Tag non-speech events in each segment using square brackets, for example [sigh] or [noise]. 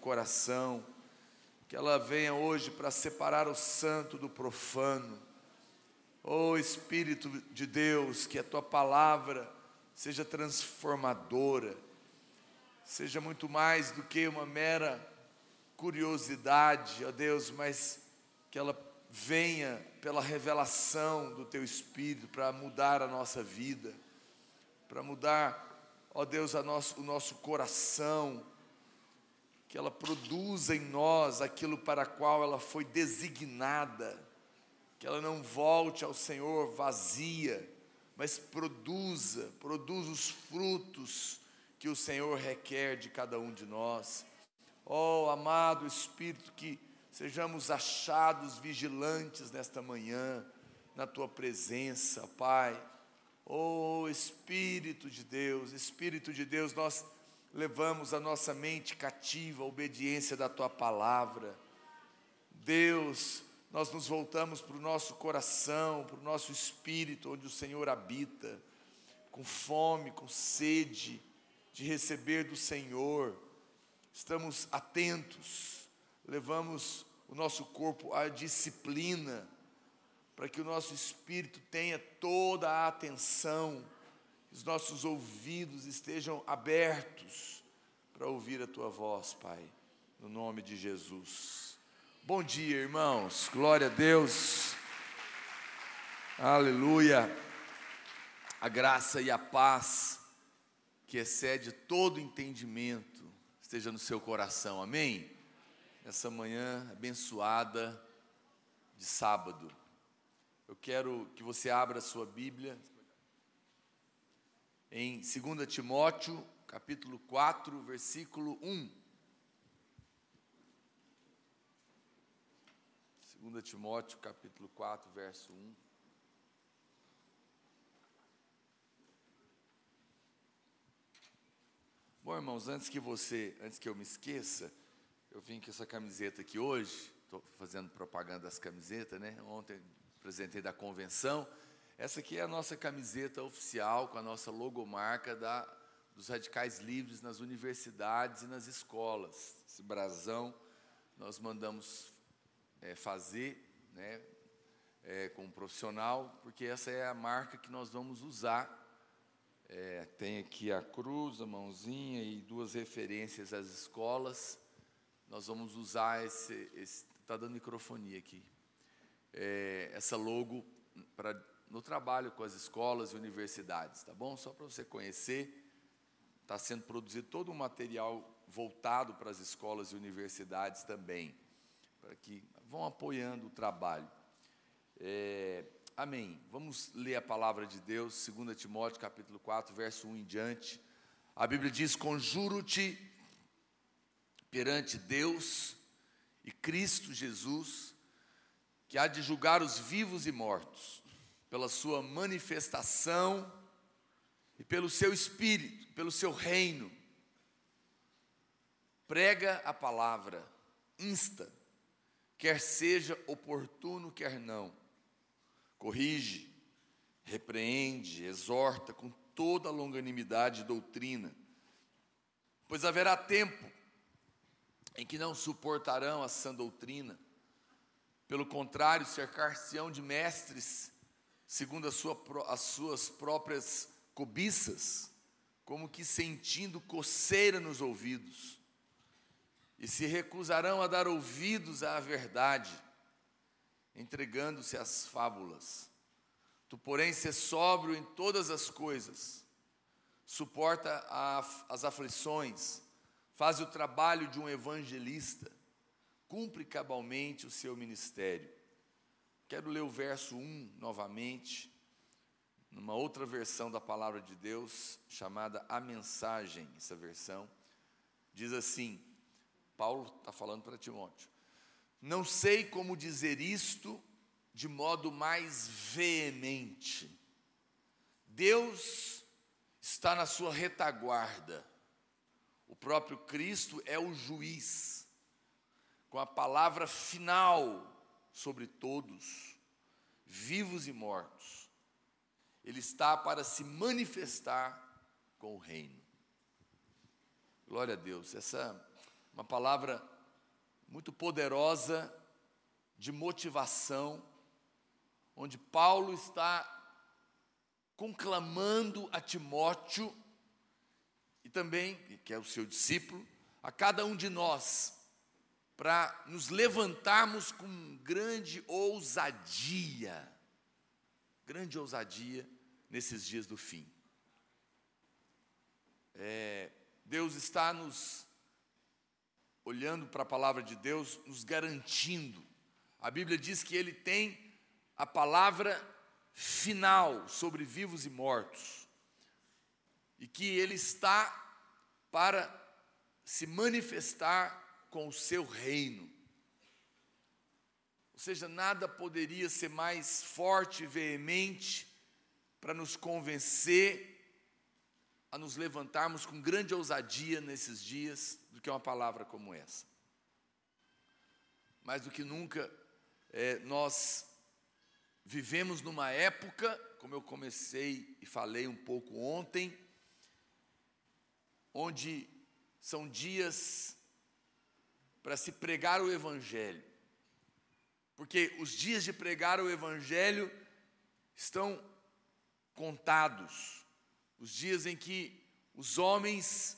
coração, que ela venha hoje para separar o santo do profano. Oh Espírito de Deus, que a tua palavra seja transformadora, seja muito mais do que uma mera curiosidade, ó Deus, mas que ela venha pela revelação do teu Espírito para mudar a nossa vida, para mudar, ó Deus, nosso, o nosso coração, que ela produza em nós aquilo para qual ela foi designada, que ela não volte ao Senhor vazia, mas produza, produza os frutos que o Senhor requer de cada um de nós. Oh, amado Espírito, que sejamos achados vigilantes nesta manhã, na tua presença, Pai. Oh Espírito de Deus, Espírito de Deus, nós levamos a nossa mente cativa à obediência da tua palavra. Deus, nós nos voltamos para o nosso coração, para o nosso espírito, onde o Senhor habita, com fome, com sede de receber do Senhor. Estamos atentos, levamos o nosso corpo à disciplina, para que o nosso espírito tenha toda a atenção, os nossos ouvidos estejam abertos para ouvir a tua voz, Pai, no nome de Jesus. Bom dia, irmãos. Glória a Deus. Aleluia. A graça e a paz que excede todo entendimento esteja no seu coração. Amém. Essa manhã abençoada de sábado. Eu quero que você abra a sua Bíblia em 2 Timóteo, capítulo 4, versículo 1. 2 Timóteo capítulo 4, verso 1. Bom, irmãos, antes que você, antes que eu me esqueça, eu vim com essa camiseta aqui hoje, estou fazendo propaganda das camisetas, né? Ontem apresentei da convenção. Essa aqui é a nossa camiseta oficial com a nossa logomarca da, dos radicais livres nas universidades e nas escolas. Esse brasão nós mandamos é, fazer né, é, como profissional, porque essa é a marca que nós vamos usar. É, tem aqui a cruz, a mãozinha e duas referências às escolas. Nós vamos usar esse. Está dando microfonia aqui. É, essa logo para no trabalho com as escolas e universidades, tá bom? Só para você conhecer, está sendo produzido todo um material voltado para as escolas e universidades também, para que vão apoiando o trabalho. É, amém. Vamos ler a palavra de Deus, 2 Timóteo capítulo 4, verso 1 em diante. A Bíblia diz: Conjuro-te perante Deus e Cristo Jesus, que há de julgar os vivos e mortos, pela sua manifestação e pelo seu espírito, pelo seu reino. Prega a palavra, insta, quer seja oportuno, quer não. Corrige, repreende, exorta com toda a longanimidade e doutrina, pois haverá tempo em que não suportarão a sã doutrina, pelo contrário, cercar-se-ão de mestres, segundo a sua, as suas próprias cobiças, como que sentindo coceira nos ouvidos e se recusarão a dar ouvidos à verdade, entregando-se às fábulas. Tu, porém, se sóbrio em todas as coisas, suporta as aflições, faz o trabalho de um evangelista, cumpre cabalmente o seu ministério. Quero ler o verso 1 novamente, numa outra versão da palavra de Deus, chamada A Mensagem, essa versão, diz assim: Paulo está falando para Timóteo. Não sei como dizer isto de modo mais veemente. Deus está na sua retaguarda. O próprio Cristo é o juiz, com a palavra final sobre todos, vivos e mortos. Ele está para se manifestar com o reino. Glória a Deus. Essa uma palavra muito poderosa de motivação, onde Paulo está conclamando a Timóteo e também, que é o seu discípulo, a cada um de nós, para nos levantarmos com grande ousadia, grande ousadia nesses dias do fim. É, Deus está nos olhando para a palavra de Deus, nos garantindo. A Bíblia diz que Ele tem a palavra final sobre vivos e mortos, e que Ele está para se manifestar com o seu reino. Ou seja, nada poderia ser mais forte e veemente para nos convencer a nos levantarmos com grande ousadia nesses dias do que uma palavra como essa. Mais do que nunca, é, nós vivemos numa época, como eu comecei e falei um pouco ontem, onde são dias para se pregar o Evangelho. Porque os dias de pregar o Evangelho estão contados. Os dias em que os homens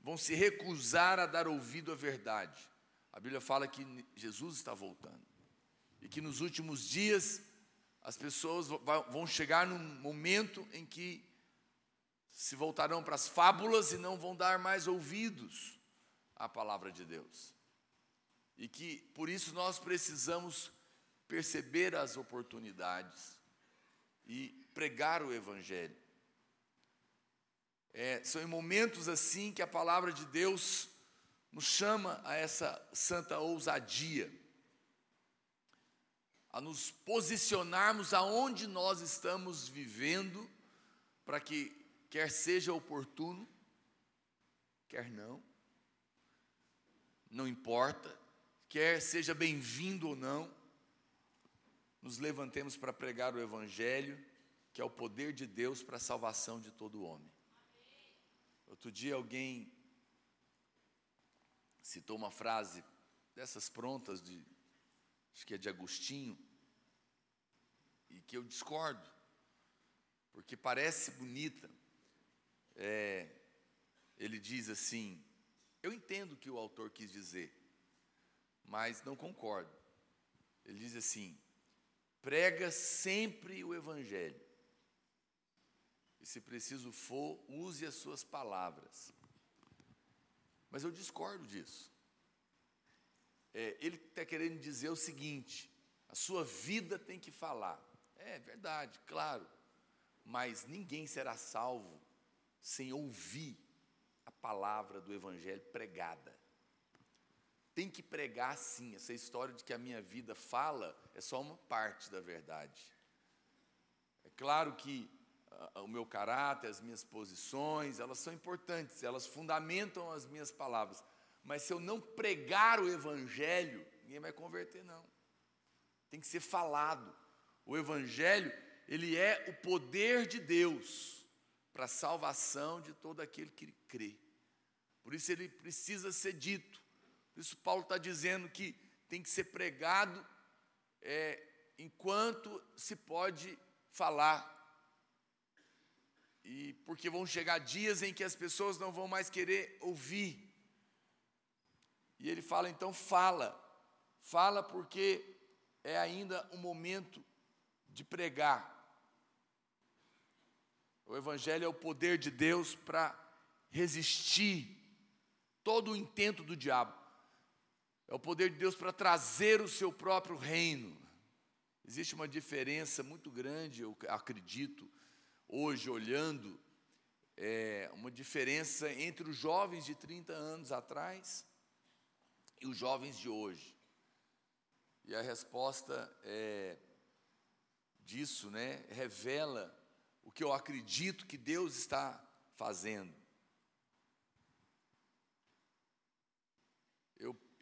vão se recusar a dar ouvido à verdade. A Bíblia fala que Jesus está voltando. E que nos últimos dias as pessoas vão chegar num momento em que se voltarão para as fábulas e não vão dar mais ouvidos à palavra de Deus. E que por isso nós precisamos perceber as oportunidades e pregar o Evangelho. É, são em momentos assim que a palavra de Deus nos chama a essa santa ousadia, a nos posicionarmos aonde nós estamos vivendo, para que, quer seja oportuno, quer não, não importa, quer seja bem-vindo ou não, nos levantemos para pregar o Evangelho, que é o poder de Deus para a salvação de todo homem. Outro dia alguém citou uma frase dessas prontas de acho que é de Agostinho e que eu discordo porque parece bonita. É, ele diz assim: eu entendo o que o autor quis dizer, mas não concordo. Ele diz assim: prega sempre o evangelho e se preciso for, use as suas palavras. Mas eu discordo disso. É, ele está querendo dizer o seguinte: a sua vida tem que falar. É verdade, claro. Mas ninguém será salvo sem ouvir a palavra do Evangelho pregada. Tem que pregar sim. Essa história de que a minha vida fala é só uma parte da verdade. É claro que o meu caráter, as minhas posições, elas são importantes, elas fundamentam as minhas palavras. Mas se eu não pregar o Evangelho, ninguém vai converter, não. Tem que ser falado. O Evangelho, ele é o poder de Deus para a salvação de todo aquele que crê. Por isso ele precisa ser dito. Por isso Paulo está dizendo que tem que ser pregado é, enquanto se pode falar e porque vão chegar dias em que as pessoas não vão mais querer ouvir. E ele fala, então fala, fala porque é ainda um momento de pregar. O Evangelho é o poder de Deus para resistir todo o intento do diabo. É o poder de Deus para trazer o seu próprio reino. Existe uma diferença muito grande, eu acredito, hoje olhando é, uma diferença entre os jovens de 30 anos atrás e os jovens de hoje. E a resposta é, disso né, revela o que eu acredito que Deus está fazendo.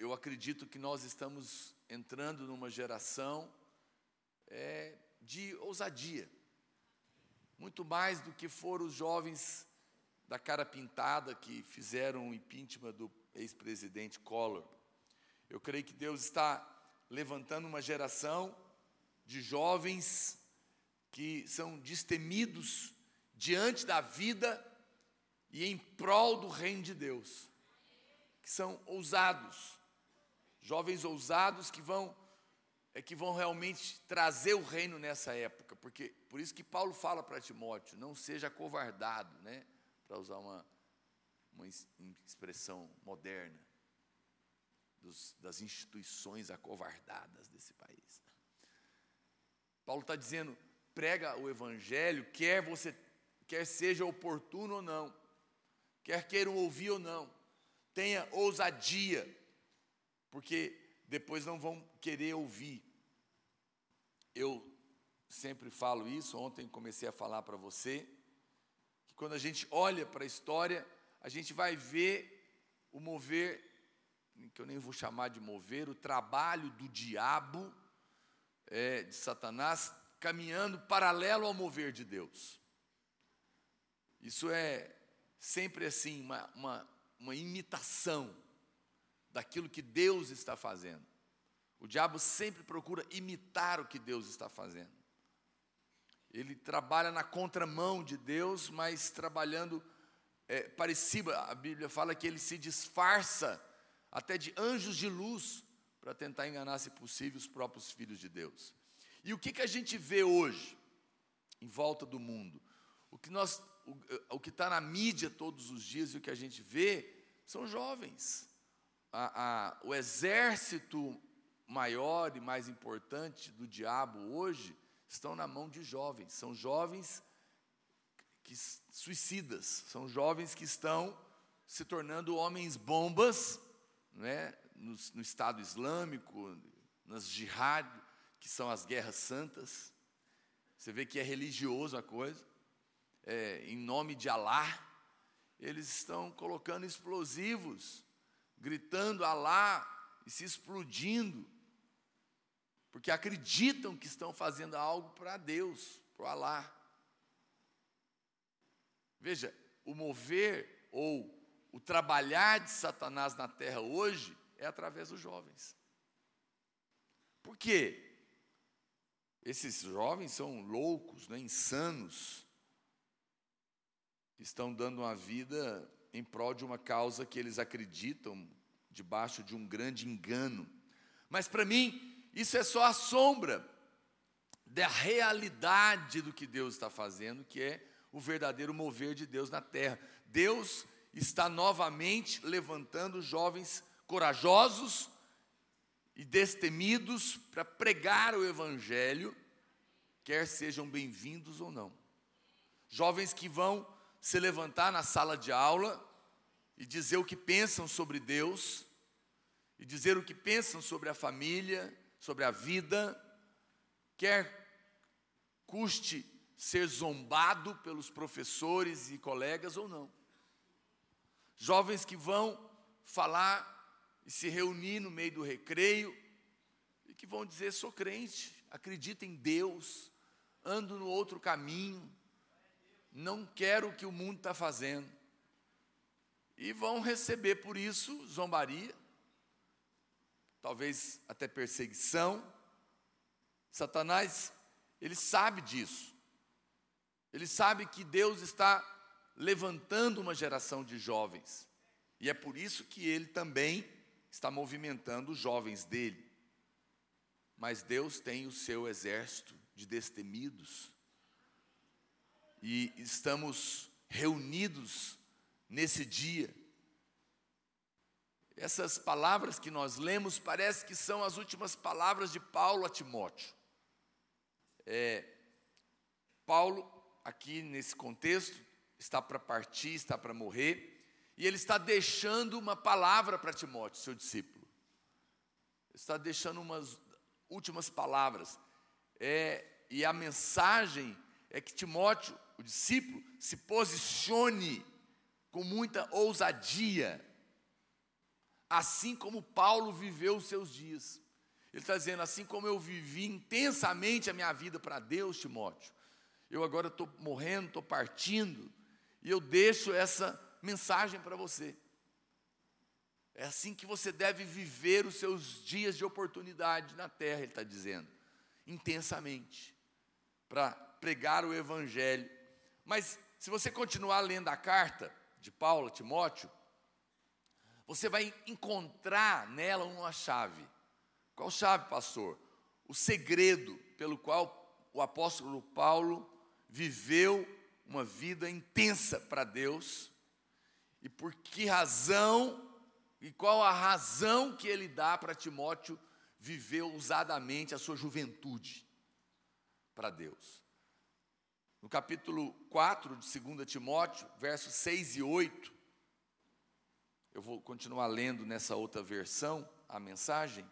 Eu, acredito que nós estamos entrando numa geração é, de ousadia muito mais do que foram os jovens da cara pintada que fizeram o impeachment do ex-presidente Collor. Eu creio que Deus está levantando uma geração de jovens que são destemidos diante da vida e em prol do reino de Deus, que são ousados, jovens ousados que vão é que vão realmente trazer o reino nessa época, porque por isso que Paulo fala para Timóteo, não seja covardado, né, para usar uma, uma expressão moderna dos, das instituições acovardadas desse país. Paulo está dizendo, prega o evangelho, quer você quer seja oportuno ou não, quer queiram ouvir ou não, tenha ousadia, porque depois não vão querer ouvir. Eu sempre falo isso, ontem comecei a falar para você, que quando a gente olha para a história, a gente vai ver o mover, que eu nem vou chamar de mover, o trabalho do diabo, é, de Satanás, caminhando paralelo ao mover de Deus. Isso é sempre assim, uma, uma, uma imitação daquilo que Deus está fazendo. O diabo sempre procura imitar o que Deus está fazendo. Ele trabalha na contramão de Deus, mas trabalhando é, parecido. A Bíblia fala que ele se disfarça até de anjos de luz para tentar enganar, se possível, os próprios filhos de Deus. E o que, que a gente vê hoje em volta do mundo? O que nós, o, o que está na mídia todos os dias e o que a gente vê são jovens. A, a, o exército maior e mais importante do diabo hoje estão na mão de jovens. São jovens que suicidas, são jovens que estão se tornando homens bombas, né, no, no Estado Islâmico, nas jihad, que são as guerras santas. Você vê que é religioso a coisa. É, em nome de Alá, eles estão colocando explosivos, gritando Alá e se explodindo porque acreditam que estão fazendo algo para Deus, para o Alá. Veja, o mover ou o trabalhar de Satanás na terra hoje é através dos jovens. Por quê? Esses jovens são loucos, né, insanos, estão dando uma vida em prol de uma causa que eles acreditam, debaixo de um grande engano. Mas para mim, isso é só a sombra da realidade do que Deus está fazendo, que é o verdadeiro mover de Deus na terra. Deus está novamente levantando jovens corajosos e destemidos para pregar o Evangelho, quer sejam bem-vindos ou não. Jovens que vão se levantar na sala de aula e dizer o que pensam sobre Deus, e dizer o que pensam sobre a família, sobre a vida, quer custe ser zombado pelos professores e colegas ou não. Jovens que vão falar e se reunir no meio do recreio e que vão dizer: sou crente, acredito em Deus, ando no outro caminho, não quero o que o mundo está fazendo. E vão receber por isso zombaria, talvez até perseguição. Satanás, ele sabe disso. Ele sabe que Deus está levantando uma geração de jovens. E é por isso que ele também está movimentando os jovens dele. Mas Deus tem o seu exército de destemidos. E estamos reunidos nesse dia essas palavras que nós lemos parece que são as últimas palavras de Paulo a Timóteo. É, Paulo, aqui nesse contexto, está para partir, está para morrer, e ele está deixando uma palavra para Timóteo, seu discípulo. Está deixando umas últimas palavras. É, e a mensagem é que Timóteo, o discípulo, se posicione com muita ousadia assim como Paulo viveu os seus dias. Ele está dizendo, assim como eu vivi intensamente a minha vida para Deus, Timóteo, eu agora estou morrendo, estou partindo, e eu deixo essa mensagem para você. É assim que você deve viver os seus dias de oportunidade na terra, ele está dizendo, intensamente, para pregar o Evangelho. Mas se você continuar lendo a carta de Paulo a Timóteo, você vai encontrar nela uma chave. Qual chave, pastor? O segredo pelo qual o apóstolo Paulo viveu uma vida intensa para Deus e por que razão e qual a razão que ele dá para Timóteo viver ousadamente a sua juventude para Deus. No capítulo 4 de 2 Timóteo, versos 6 e 8, eu vou continuar lendo nessa outra versão a mensagem.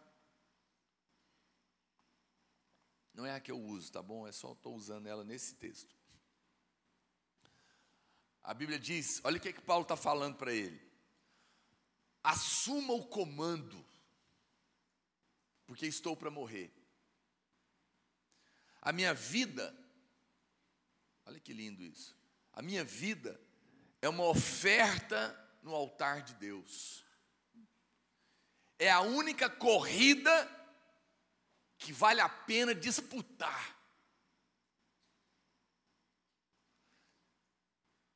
Não é a que eu uso, tá bom? É só estou usando ela nesse texto. A Bíblia diz: olha o que, que Paulo está falando para ele. Assuma o comando, porque estou para morrer. A minha vida, olha que lindo isso. A minha vida é uma oferta no altar de Deus. É a única corrida que vale a pena disputar.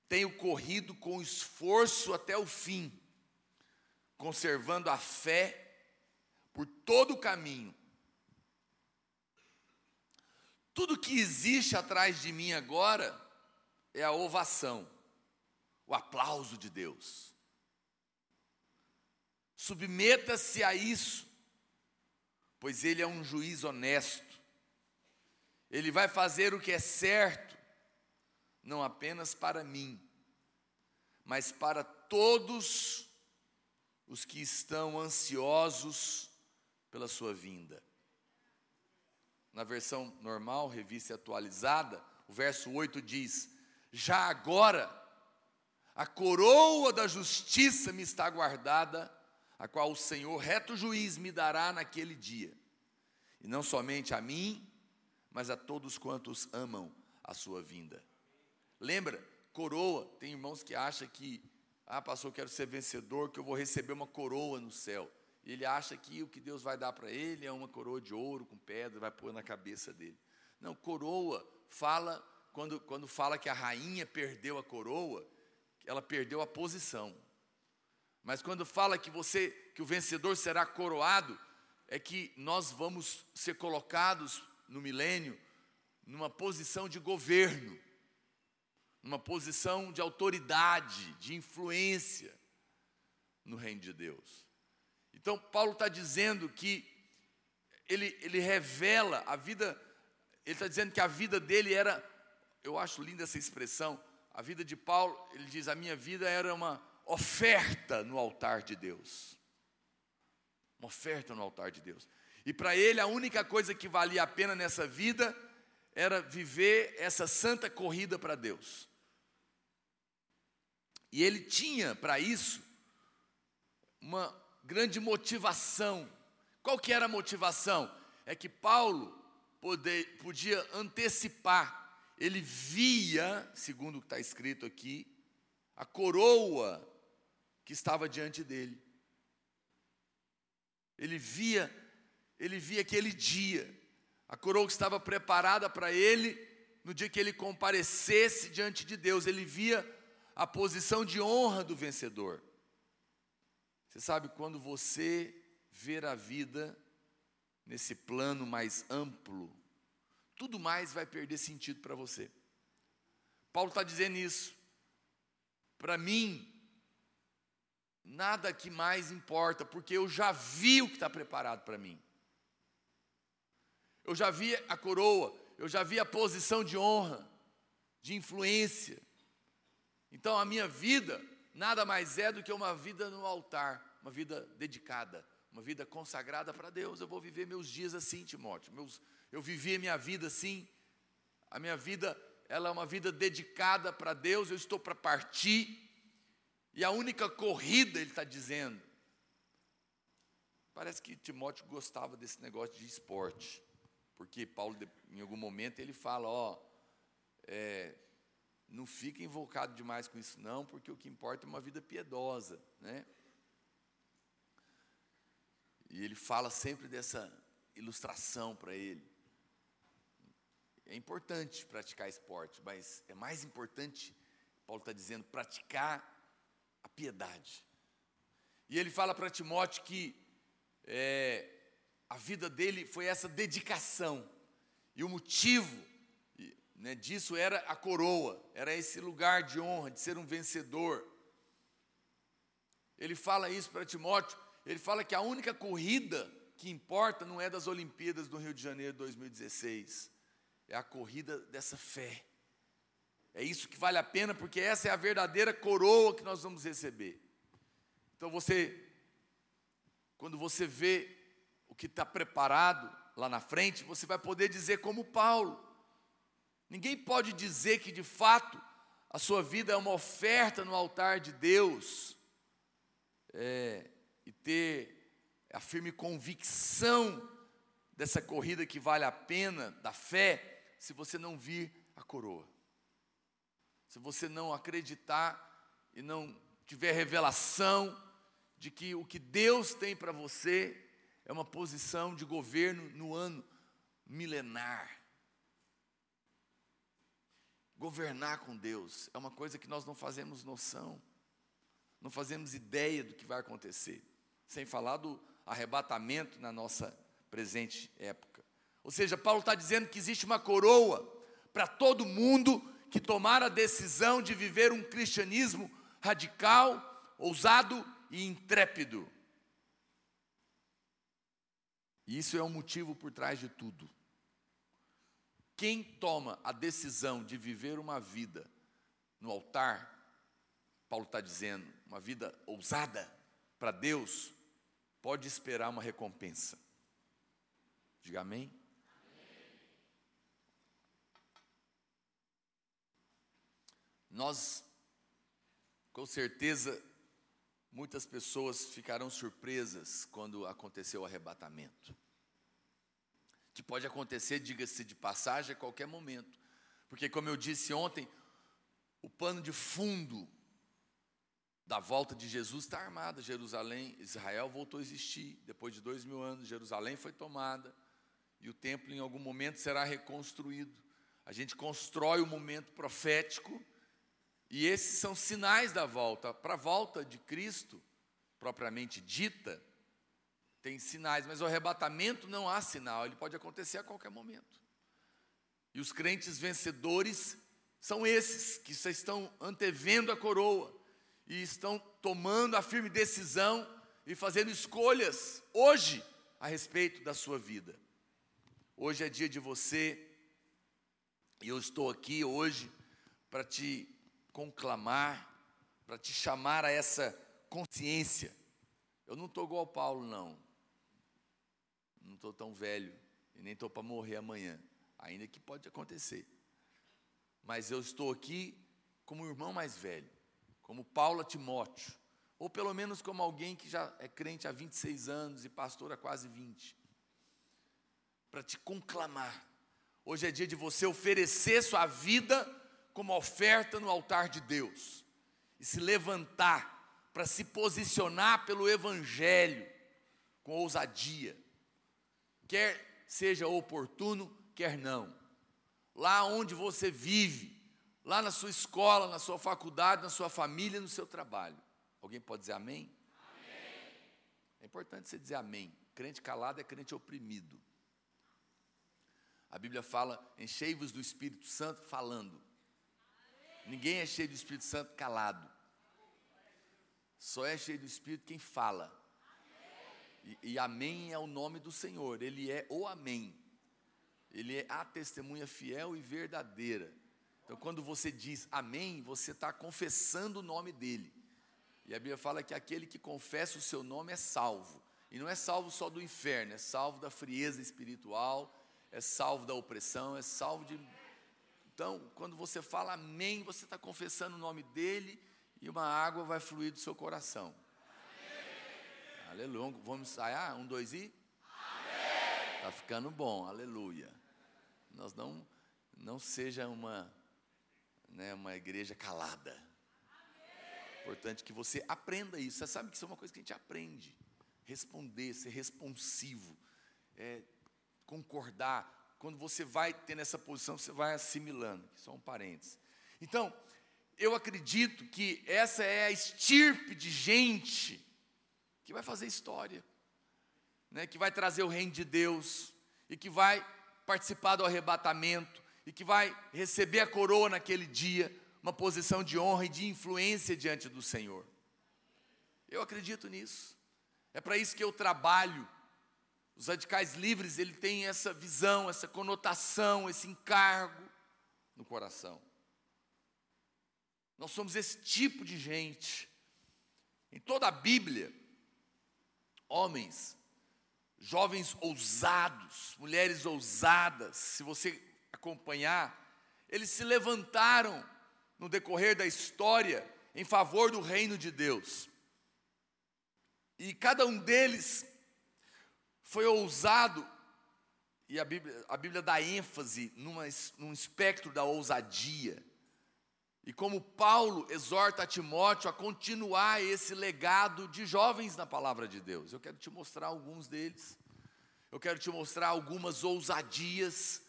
Tenho corrido com esforço até o fim, conservando a fé por todo o caminho. Tudo que existe atrás de mim agora é a ovação, o aplauso de Deus. Submeta-se a isso, pois Ele é um juiz honesto. Ele vai fazer o que é certo, não apenas para mim, mas para todos os que estão ansiosos pela sua vinda. Na versão normal, revista atualizada, o verso 8 diz: Já agora a coroa da justiça me está guardada a qual o Senhor, reto juiz, me dará naquele dia. E não somente a mim, mas a todos quantos amam a sua vinda. Lembra, coroa, tem irmãos que acham que, ah, pastor, eu quero ser vencedor, que eu vou receber uma coroa no céu. Ele acha que o que Deus vai dar para ele é uma coroa de ouro com pedra, vai pôr na cabeça dele. Não, coroa fala, quando, quando fala que a rainha perdeu a coroa, ela perdeu a posição. Mas quando fala que você, que o vencedor será coroado, é que nós vamos ser colocados no milênio numa posição de governo, numa posição de autoridade, de influência no reino de Deus. Então, Paulo está dizendo que ele, ele revela a vida, ele está dizendo que a vida dele era, eu acho linda essa expressão, a vida de Paulo, ele diz: a minha vida era uma oferta no altar de Deus. Uma oferta no altar de Deus. E para ele, a única coisa que valia a pena nessa vida era viver essa santa corrida para Deus. E ele tinha para isso uma grande motivação. Qual que era a motivação? É que Paulo poder, podia antecipar, ele via, segundo o que está escrito aqui, a coroa que estava diante dele. Ele via, ele via aquele dia, a coroa que estava preparada para ele no dia que ele comparecesse diante de Deus, ele via a posição de honra do vencedor. Você sabe quando você ver a vida nesse plano mais amplo, tudo mais vai perder sentido para você. Paulo está dizendo isso. Para mim, nada que mais importa, porque eu já vi o que está preparado para mim. Eu já vi a coroa, eu já vi a posição de honra, de influência. Então a minha vida nada mais é do que uma vida no altar, uma vida dedicada, uma vida consagrada para Deus. Eu vou viver meus dias assim, Timóteo. Meus, eu vivi a minha vida assim. A minha vida, ela é uma vida dedicada para Deus. Eu estou para partir e a única corrida, ele está dizendo. Parece que Timóteo gostava desse negócio de esporte, porque Paulo, em algum momento, ele fala: Ó, é, não fica invocado demais com isso, não, porque o que importa é uma vida piedosa, né? E ele fala sempre dessa ilustração para ele. É importante praticar esporte, mas é mais importante, Paulo está dizendo, praticar a piedade. E ele fala para Timóteo que é, a vida dele foi essa dedicação, e o motivo né, disso era a coroa, era esse lugar de honra, de ser um vencedor. Ele fala isso para Timóteo, ele fala que a única corrida que importa não é das Olimpíadas do Rio de Janeiro 2016, é a corrida dessa fé. É isso que vale a pena, porque essa é a verdadeira coroa que nós vamos receber. Então você, quando você vê o que está preparado lá na frente, você vai poder dizer como Paulo. Ninguém pode dizer que de fato a sua vida é uma oferta no altar de Deus é, e ter a firme convicção dessa corrida que vale a pena, da fé, se você não vir a coroa. Se você não acreditar e não tiver revelação de que o que Deus tem para você é uma posição de governo no ano milenar. Governar com Deus é uma coisa que nós não fazemos noção, não fazemos ideia do que vai acontecer, sem falar do arrebatamento na nossa presente época. Ou seja, Paulo está dizendo que existe uma coroa para todo mundo que tomar a decisão de viver um cristianismo radical, ousado e intrépido. E isso é um motivo por trás de tudo. Quem toma a decisão de viver uma vida no altar, Paulo está dizendo, uma vida ousada para Deus, pode esperar uma recompensa. Diga amém. Nós, com certeza, muitas pessoas ficarão surpresas quando acontecer o arrebatamento. Que pode acontecer, diga-se de passagem, a qualquer momento. Porque, como eu disse ontem, o pano de fundo da volta de Jesus está armado. Jerusalém, Israel voltou a existir. Depois de dois mil anos, Jerusalém foi tomada. E o templo, em algum momento, será reconstruído. A gente constrói o momento profético e esses são sinais da volta. Para a volta de Cristo, propriamente dita, tem sinais, mas o arrebatamento não há sinal, ele pode acontecer a qualquer momento. E os crentes vencedores são esses que estão antevendo a coroa e estão tomando a firme decisão e fazendo escolhas hoje a respeito da sua vida. Hoje é dia de você, e eu estou aqui hoje para te conclamar, para te chamar a essa consciência. Eu não estou igual ao Paulo, não. Estou tão velho e nem estou para morrer amanhã, ainda que pode acontecer. Mas eu estou aqui como irmão mais velho, como Paulo Timóteo, ou pelo menos como alguém que já é crente há 26 anos e pastor há quase 20, para te conclamar. Hoje é dia de você oferecer sua vida como oferta no altar de Deus e se levantar para se posicionar pelo Evangelho com ousadia, quer seja oportuno, quer não. Lá onde você vive, lá na sua escola, na sua faculdade, na sua família, no seu trabalho. Alguém pode dizer amém? amém? É importante você dizer amém. Crente calado é crente oprimido. A Bíblia fala: enchei-vos do Espírito Santo, falando. Ninguém é cheio do Espírito Santo calado. Só é cheio do Espírito quem fala. E, e amém é o nome do Senhor. Ele é o amém. Ele é a testemunha fiel e verdadeira. Então, quando você diz amém, você está confessando o nome dele. E a Bíblia fala que aquele que confessa o seu nome é salvo. E não é salvo só do inferno, é salvo da frieza espiritual, é salvo da opressão, é salvo de então, quando você fala amém, você está confessando o nome dele e uma água vai fluir do seu coração. Amém. Aleluia. Vamos ensaiar? Um, dois e? Está ficando bom, aleluia. Nós não, não seja uma, né, uma igreja calada. Importante que você aprenda isso. Você sabe que isso é uma coisa que a gente aprende. responder, ser responsivo, é, concordar. Quando você vai ter nessa posição, você vai assimilando. Só um parênteses. Então, eu acredito que essa é a estirpe de gente que vai fazer história, né, que vai trazer o reino de Deus e que vai participar do arrebatamento e que vai receber a coroa naquele dia, uma posição de honra e de influência diante do Senhor. Eu acredito nisso. É para isso que eu trabalho. Os radicais livres, ele tem essa visão, essa conotação, esse encargo no coração. Nós somos esse tipo de gente. Em toda a Bíblia, homens, jovens ousados, mulheres ousadas, se você acompanhar, eles se levantaram no decorrer da história em favor do reino de Deus. E cada um deles foi ousado, e a Bíblia, a Bíblia dá ênfase numa, num espectro da ousadia. E como Paulo exorta Timóteo a continuar esse legado de jovens na palavra de Deus. Eu quero te mostrar alguns deles. Eu quero te mostrar algumas ousadias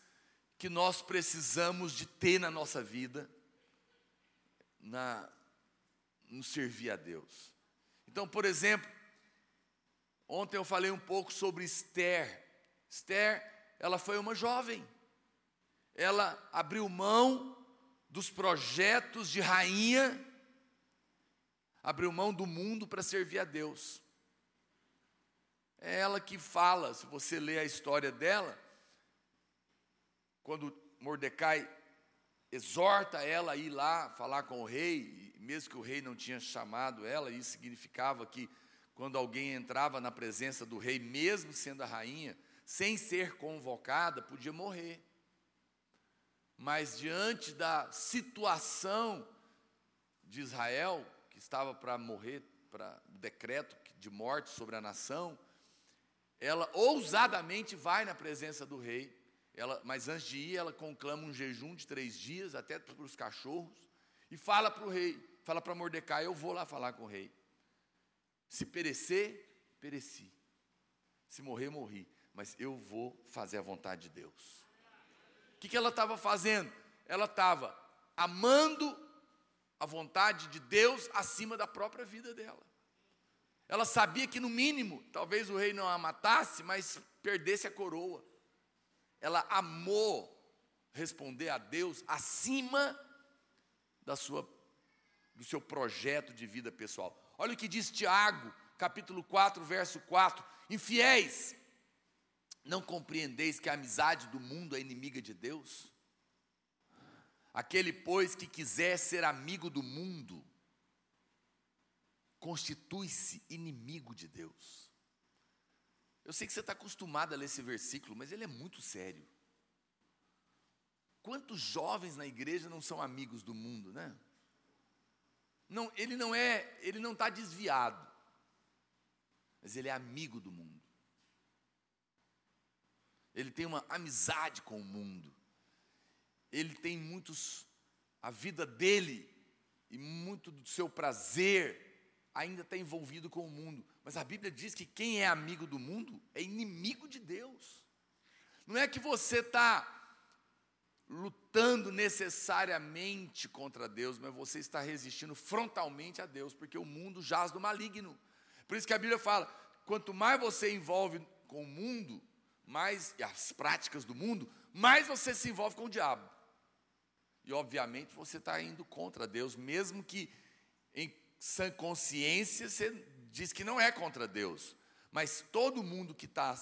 que nós precisamos de ter na nossa vida, na no servir a Deus. Então, por exemplo, ontem eu falei um pouco sobre Esther. Esther, ela foi uma jovem. Ela abriu mão dos projetos de rainha, abriu mão do mundo para servir a Deus. É ela que fala, se você ler a história dela, quando Mordecai exorta ela a ir lá falar com o rei, mesmo que o rei não tinha chamado ela, isso significava que quando alguém entrava na presença do rei, mesmo sendo a rainha, sem ser convocada, podia morrer. Mas diante da situação de Israel, que estava para morrer, para decreto de morte sobre a nação, ela ousadamente vai na presença do rei. Ela, mas antes de ir, ela conclama um jejum de três dias, até para os cachorros, e fala para o rei, fala para Mordecai: Eu vou lá falar com o rei. Se perecer, pereci. Se morrer, morri. Mas eu vou fazer a vontade de Deus. Que, que ela estava fazendo? Ela estava amando a vontade de Deus acima da própria vida dela. Ela sabia que, no mínimo, talvez o rei não a matasse, mas perdesse a coroa. Ela amou responder a Deus acima da sua, do seu projeto de vida pessoal. Olha o que diz Tiago, capítulo 4, verso 4: Infiéis, não compreendeis que a amizade do mundo é inimiga de Deus? Aquele, pois, que quiser ser amigo do mundo, constitui-se inimigo de Deus. Eu sei que você está acostumado a ler esse versículo, mas ele é muito sério. Quantos jovens na igreja não são amigos do mundo, né? Não, ele não é, ele não está desviado, mas ele é amigo do mundo ele tem uma amizade com o mundo, ele tem muitos, a vida dele e muito do seu prazer ainda está envolvido com o mundo. Mas a Bíblia diz que quem é amigo do mundo é inimigo de Deus. Não é que você está lutando necessariamente contra Deus, mas você está resistindo frontalmente a Deus, porque o mundo jaz do maligno. Por isso que a Bíblia fala: quanto mais você envolve com o mundo, mais as práticas do mundo, mais você se envolve com o diabo. E obviamente você está indo contra Deus, mesmo que em sã consciência você diz que não é contra Deus. Mas todo mundo que está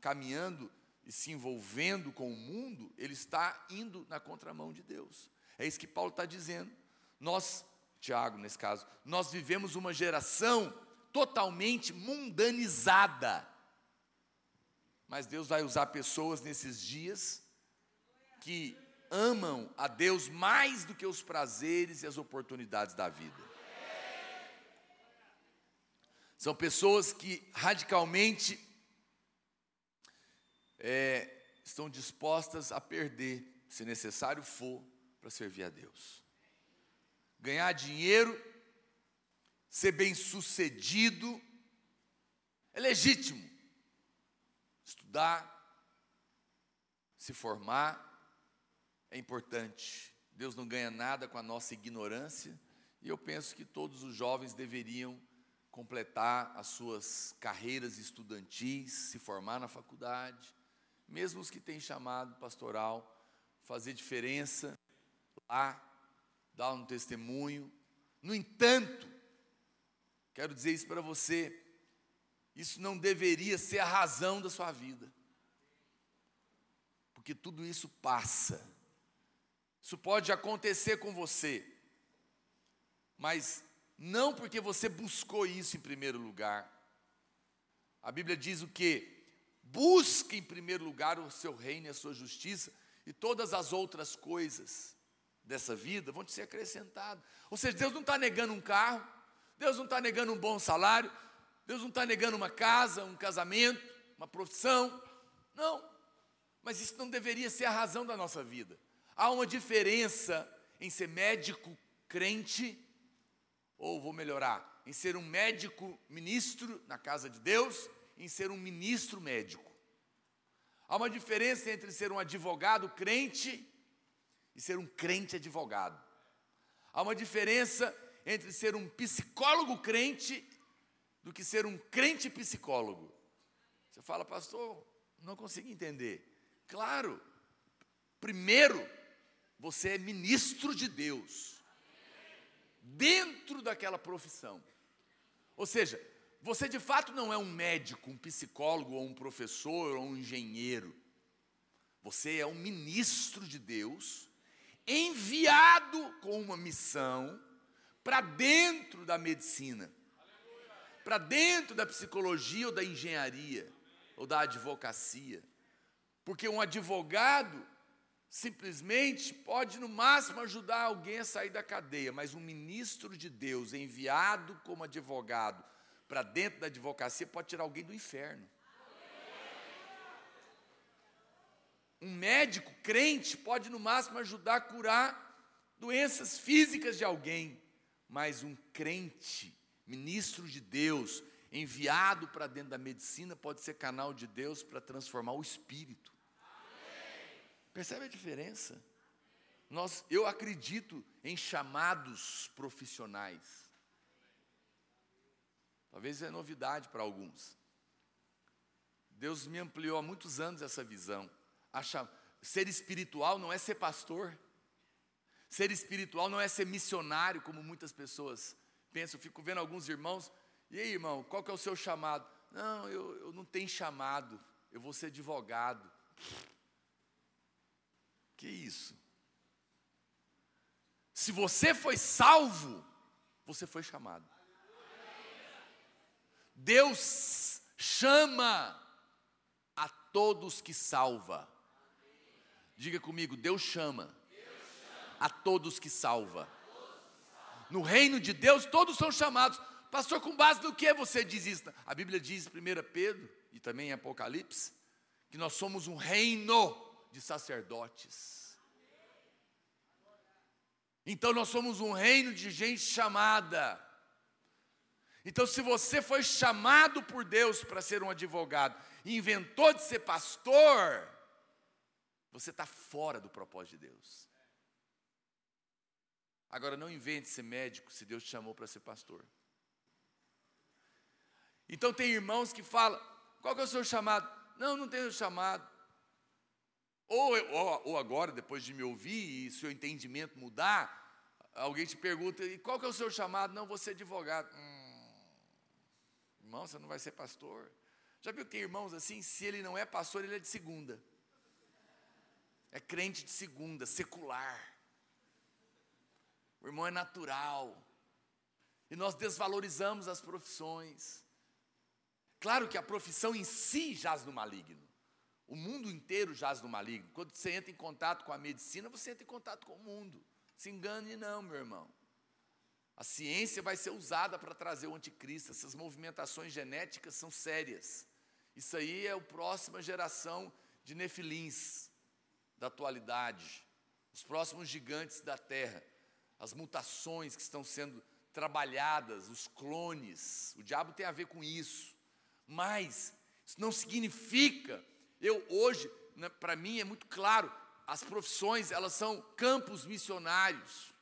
caminhando e se envolvendo com o mundo, ele está indo na contramão de Deus. É isso que Paulo está dizendo. Nós, Tiago, nesse caso, nós vivemos uma geração totalmente mundanizada mas Deus vai usar pessoas nesses dias que amam a Deus mais do que os prazeres e as oportunidades da vida. São pessoas que radicalmente é, estão dispostas a perder, se necessário for, para servir a Deus. Ganhar dinheiro, ser bem sucedido, É legítimo estudar, se formar, é importante. Deus não ganha nada com a nossa ignorância, e eu penso que todos os jovens deveriam completar as suas carreiras estudantis, se formar na faculdade, mesmo os que têm chamado pastoral, fazer diferença lá, dar um testemunho. No entanto, quero dizer isso para você, isso não deveria ser a razão da sua vida, porque tudo isso passa. Isso pode acontecer com você, mas não porque você buscou isso em primeiro lugar. A Bíblia diz o que? Busque em primeiro lugar o seu reino e a sua justiça, e todas as outras coisas dessa vida vão te ser acrescentadas. Ou seja, Deus não está negando um carro, Deus não está negando um bom salário, Deus não está negando uma casa, um casamento, uma profissão. Não. Mas isso não deveria ser a razão da nossa vida. Há uma diferença em ser médico crente, ou vou melhorar, em ser um médico ministro na casa de Deus, em ser um ministro médico. Há uma diferença entre ser um advogado crente e ser um crente advogado. Há uma diferença entre ser um psicólogo crente do que ser um crente psicólogo. Você fala, pastor, não consigo entender. Claro, primeiro, você é ministro de Deus, dentro daquela profissão. Ou seja, você de fato não é um médico, um psicólogo, ou um professor, ou um engenheiro. Você é um ministro de Deus, enviado com uma missão para dentro da medicina, para dentro da psicologia ou da engenharia, ou da advocacia. Porque um advogado simplesmente pode, no máximo, ajudar alguém a sair da cadeia, mas um ministro de Deus enviado como advogado para dentro da advocacia pode tirar alguém do inferno. Um médico crente pode, no máximo, ajudar a curar doenças físicas de alguém, mas um crente, ministro de Deus, enviado para dentro da medicina, pode ser canal de Deus para transformar o espírito. Percebe a diferença? Nós, eu acredito em chamados profissionais. Talvez é novidade para alguns. Deus me ampliou há muitos anos essa visão. Achar, ser espiritual não é ser pastor. Ser espiritual não é ser missionário, como muitas pessoas pensam. Eu fico vendo alguns irmãos, e aí, irmão, qual que é o seu chamado? Não, eu, eu não tenho chamado, eu vou ser advogado. Que isso? Se você foi salvo, você foi chamado. Deus chama a todos que salva. Diga comigo, Deus chama, a todos que salva. No reino de Deus, todos são chamados. Pastor, com base no que você diz isso? A Bíblia diz em 1 Pedro e também em Apocalipse que nós somos um reino de sacerdotes. Então nós somos um reino de gente chamada. Então, se você foi chamado por Deus para ser um advogado e inventou de ser pastor, você está fora do propósito de Deus. Agora, não invente ser médico se Deus te chamou para ser pastor. Então, tem irmãos que falam: qual que é o seu chamado? Não, não tenho chamado. Ou, ou, ou agora, depois de me ouvir e seu entendimento mudar, alguém te pergunta: e qual que é o seu chamado? Não, você é advogado. Hum, irmão, você não vai ser pastor. Já viu que tem irmãos assim? Se ele não é pastor, ele é de segunda é crente de segunda, secular. O irmão é natural. E nós desvalorizamos as profissões. Claro que a profissão em si jaz no maligno. O mundo inteiro jaz no maligno. Quando você entra em contato com a medicina, você entra em contato com o mundo. Se engane não, meu irmão. A ciência vai ser usada para trazer o anticristo. Essas movimentações genéticas são sérias. Isso aí é a próxima geração de nefilins da atualidade, os próximos gigantes da terra, as mutações que estão sendo trabalhadas, os clones. O diabo tem a ver com isso. Mas isso não significa, eu hoje, né, para mim é muito claro, as profissões, elas são campos missionários.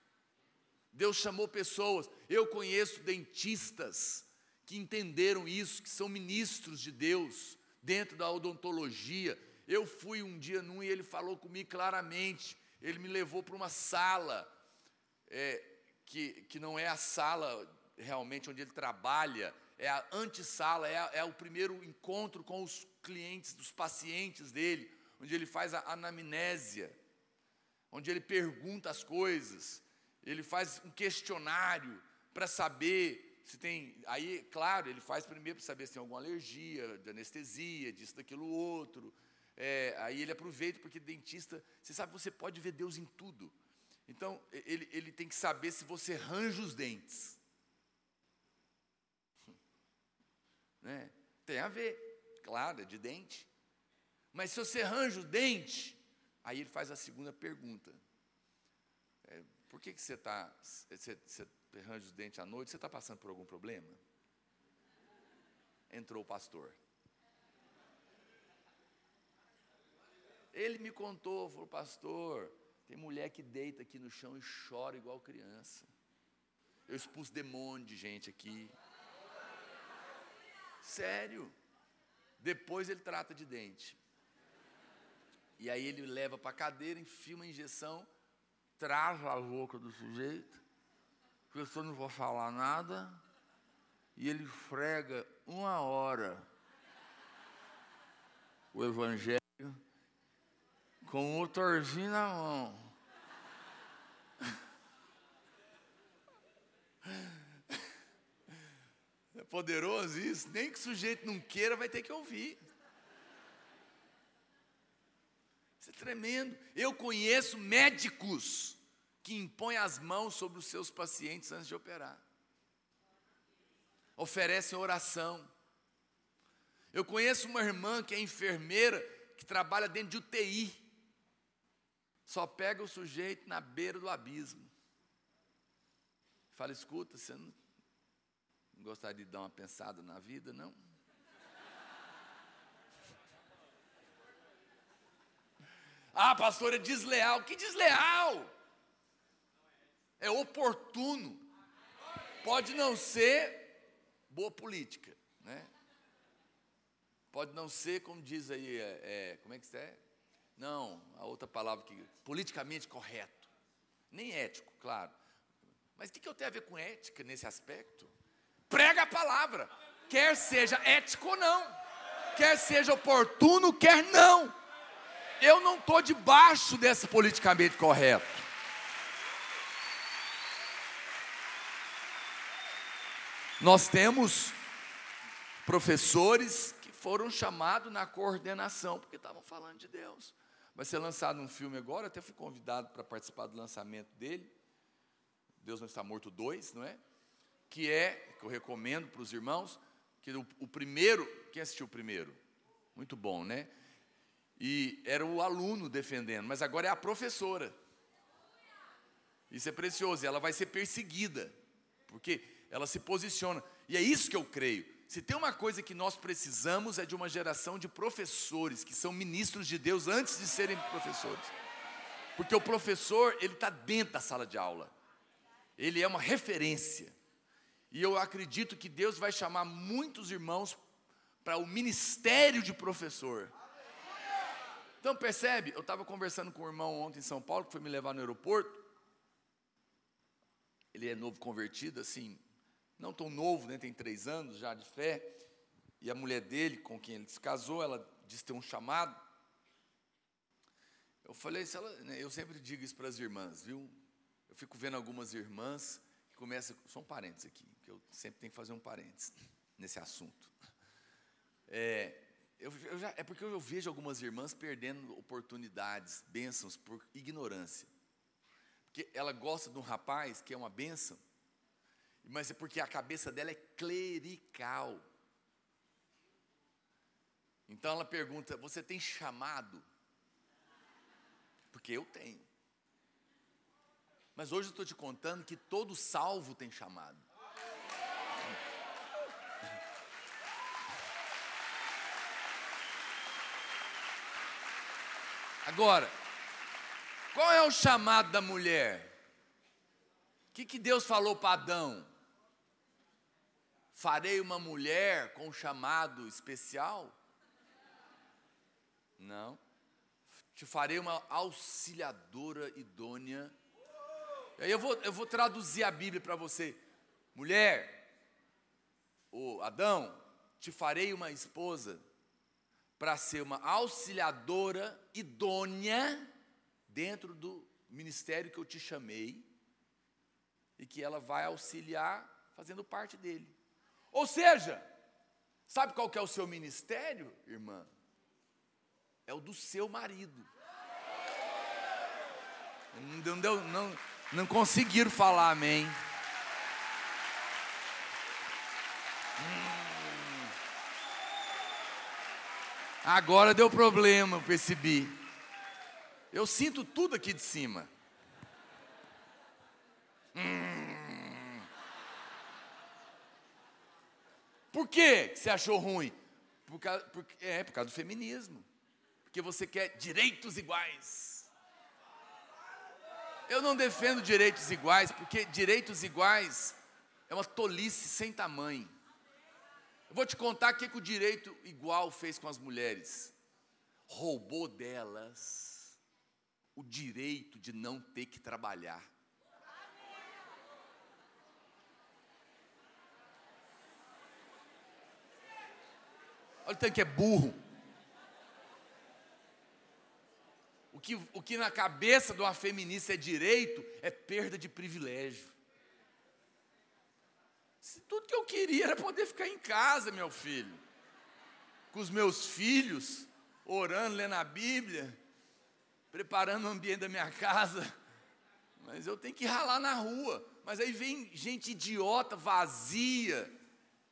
Deus chamou pessoas, eu conheço dentistas que entenderam isso, que são ministros de Deus dentro da odontologia. Eu fui um dia num e ele falou comigo claramente. Ele me levou para uma sala, é, que, que não é a sala realmente onde ele trabalha, é a antessala, é, é o primeiro encontro com os clientes, dos pacientes dele, onde ele faz a anamnésia, onde ele pergunta as coisas, ele faz um questionário para saber se tem. Aí, claro, ele faz primeiro para saber se tem alguma alergia, de anestesia, disso, daquilo, outro. É, aí ele aproveita, porque dentista, você sabe, você pode ver Deus em tudo. Então, ele, ele tem que saber se você arranja os dentes. [laughs] Né? Tem a ver, claro, é de dente. Mas se você arranja o dente, aí ele faz a segunda pergunta. É, por que, que você está. Você, você os dentes à noite? Você está passando por algum problema? Entrou o pastor. Ele me contou, falou, pastor, tem mulher que deita aqui no chão e chora igual criança. Eu expus demônio de gente aqui. Sério. Depois ele trata de dente. E aí ele leva para a cadeira, enfia uma injeção, trava a boca do sujeito. O professor não vai falar nada. E ele frega uma hora o evangelho com o motorzinho na mão. É poderoso isso, nem que o sujeito não queira, vai ter que ouvir. Isso é tremendo. Eu conheço médicos que impõem as mãos sobre os seus pacientes antes de operar. Oferecem oração. Eu conheço uma irmã que é enfermeira, que trabalha dentro de UTI. Só pega o sujeito na beira do abismo. Fala, escuta, você não gostaria de dar uma pensada na vida, não? [laughs] Ah, pastor, é desleal. Que desleal? É oportuno. Pode não ser boa política, né? Pode não ser, como diz aí, é, é, como é que é? Não, a outra palavra que politicamente correto, nem ético, claro. Mas o que, que eu tenho a ver com ética nesse aspecto? Prega a palavra, quer seja ético ou não, quer seja oportuno, quer não. Eu não estou debaixo desse politicamente correto. Nós temos professores que foram chamados na coordenação, porque estavam falando de Deus. Vai ser lançado um filme agora, até fui convidado para participar do lançamento dele. Deus não está morto dois, não é? Que é, que eu recomendo para os irmãos, que o, o primeiro, quem assistiu o primeiro? Muito bom, né? E era o aluno defendendo, mas agora é a professora. Isso é precioso, ela vai ser perseguida, porque ela se posiciona. E é isso que eu creio. Se tem uma coisa que nós precisamos é de uma geração de professores que são ministros de Deus antes de serem professores. Porque o professor, ele está dentro da sala de aula. Ele é uma referência. E eu acredito que Deus vai chamar muitos irmãos para o ministério de professor. Então percebe, eu estava conversando com um irmão ontem em São Paulo, que foi me levar no aeroporto. Ele é novo convertido, assim, não tão novo, né, tem três anos já de fé. E a mulher dele, com quem ele se casou, ela disse ter um chamado. Eu falei, se ela, né, eu sempre digo isso para as irmãs, viu? Eu fico vendo algumas irmãs que começam, só um parênteses aqui, que eu sempre tenho que fazer um parênteses nesse assunto. É, eu, eu já, é porque eu vejo algumas irmãs perdendo oportunidades, bênçãos por ignorância. Porque ela gosta de um rapaz que é uma bênção, mas é porque a cabeça dela é clerical. Então ela pergunta: Você tem chamado? Porque eu tenho. Mas hoje eu estou te contando que todo salvo tem chamado. Agora, qual é o chamado da mulher? O que, que Deus falou para Adão? Farei uma mulher com um chamado especial? Não. Te farei uma auxiliadora idônea. E aí eu vou, eu vou traduzir a Bíblia para você. Mulher, o Adão, te farei uma esposa para ser uma auxiliadora idônea dentro do ministério que eu te chamei e que ela vai auxiliar fazendo parte dele. Ou seja, sabe qual que é o seu ministério, irmã? É o do seu marido. Não, deu, não, não conseguiram falar amém. Hum. Agora deu problema, percebi. Eu sinto tudo aqui de cima. Hum. Por que você achou ruim? Por causa, por, é, por causa do feminismo. Porque você quer direitos iguais. Eu não defendo direitos iguais, porque direitos iguais é uma tolice sem tamanho. Eu vou te contar o que, que o direito igual fez com as mulheres. Roubou delas o direito de não ter que trabalhar. Olha o tanto que é burro. O que, o que na cabeça de uma feminista é direito é perda de privilégio. Se tudo que eu queria era poder ficar em casa, meu filho, com os meus filhos, orando, lendo a Bíblia, preparando o ambiente da minha casa, mas eu tenho que ralar na rua. Mas aí vem gente idiota, vazia,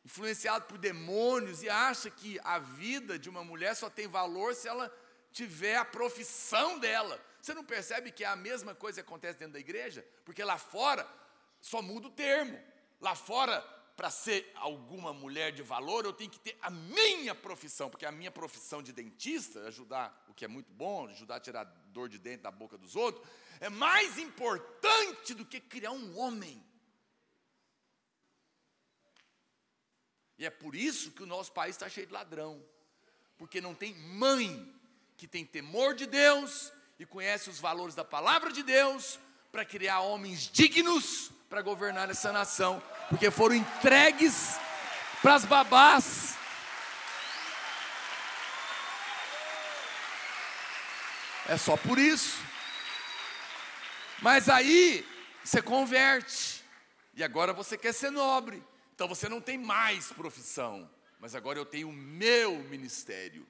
influenciada por demônios e acha que a vida de uma mulher só tem valor se ela tiver a profissão dela. Você não percebe que é a mesma coisa que acontece dentro da igreja? Porque lá fora só muda o termo. Lá fora para ser alguma mulher de valor, eu tenho que ter a minha profissão, porque a minha profissão de dentista, ajudar, o que é muito bom, ajudar a tirar dor de dente da boca dos outros, é mais importante do que criar um homem. E é por isso que o nosso país está cheio de ladrão, porque não tem mãe que tem temor de Deus e conhece os valores da palavra de Deus para criar homens dignos para governar essa nação, porque foram entregues para as babás. É só por isso. Mas aí você converte, e agora você quer ser nobre, então você não tem mais profissão, mas agora eu tenho o meu ministério.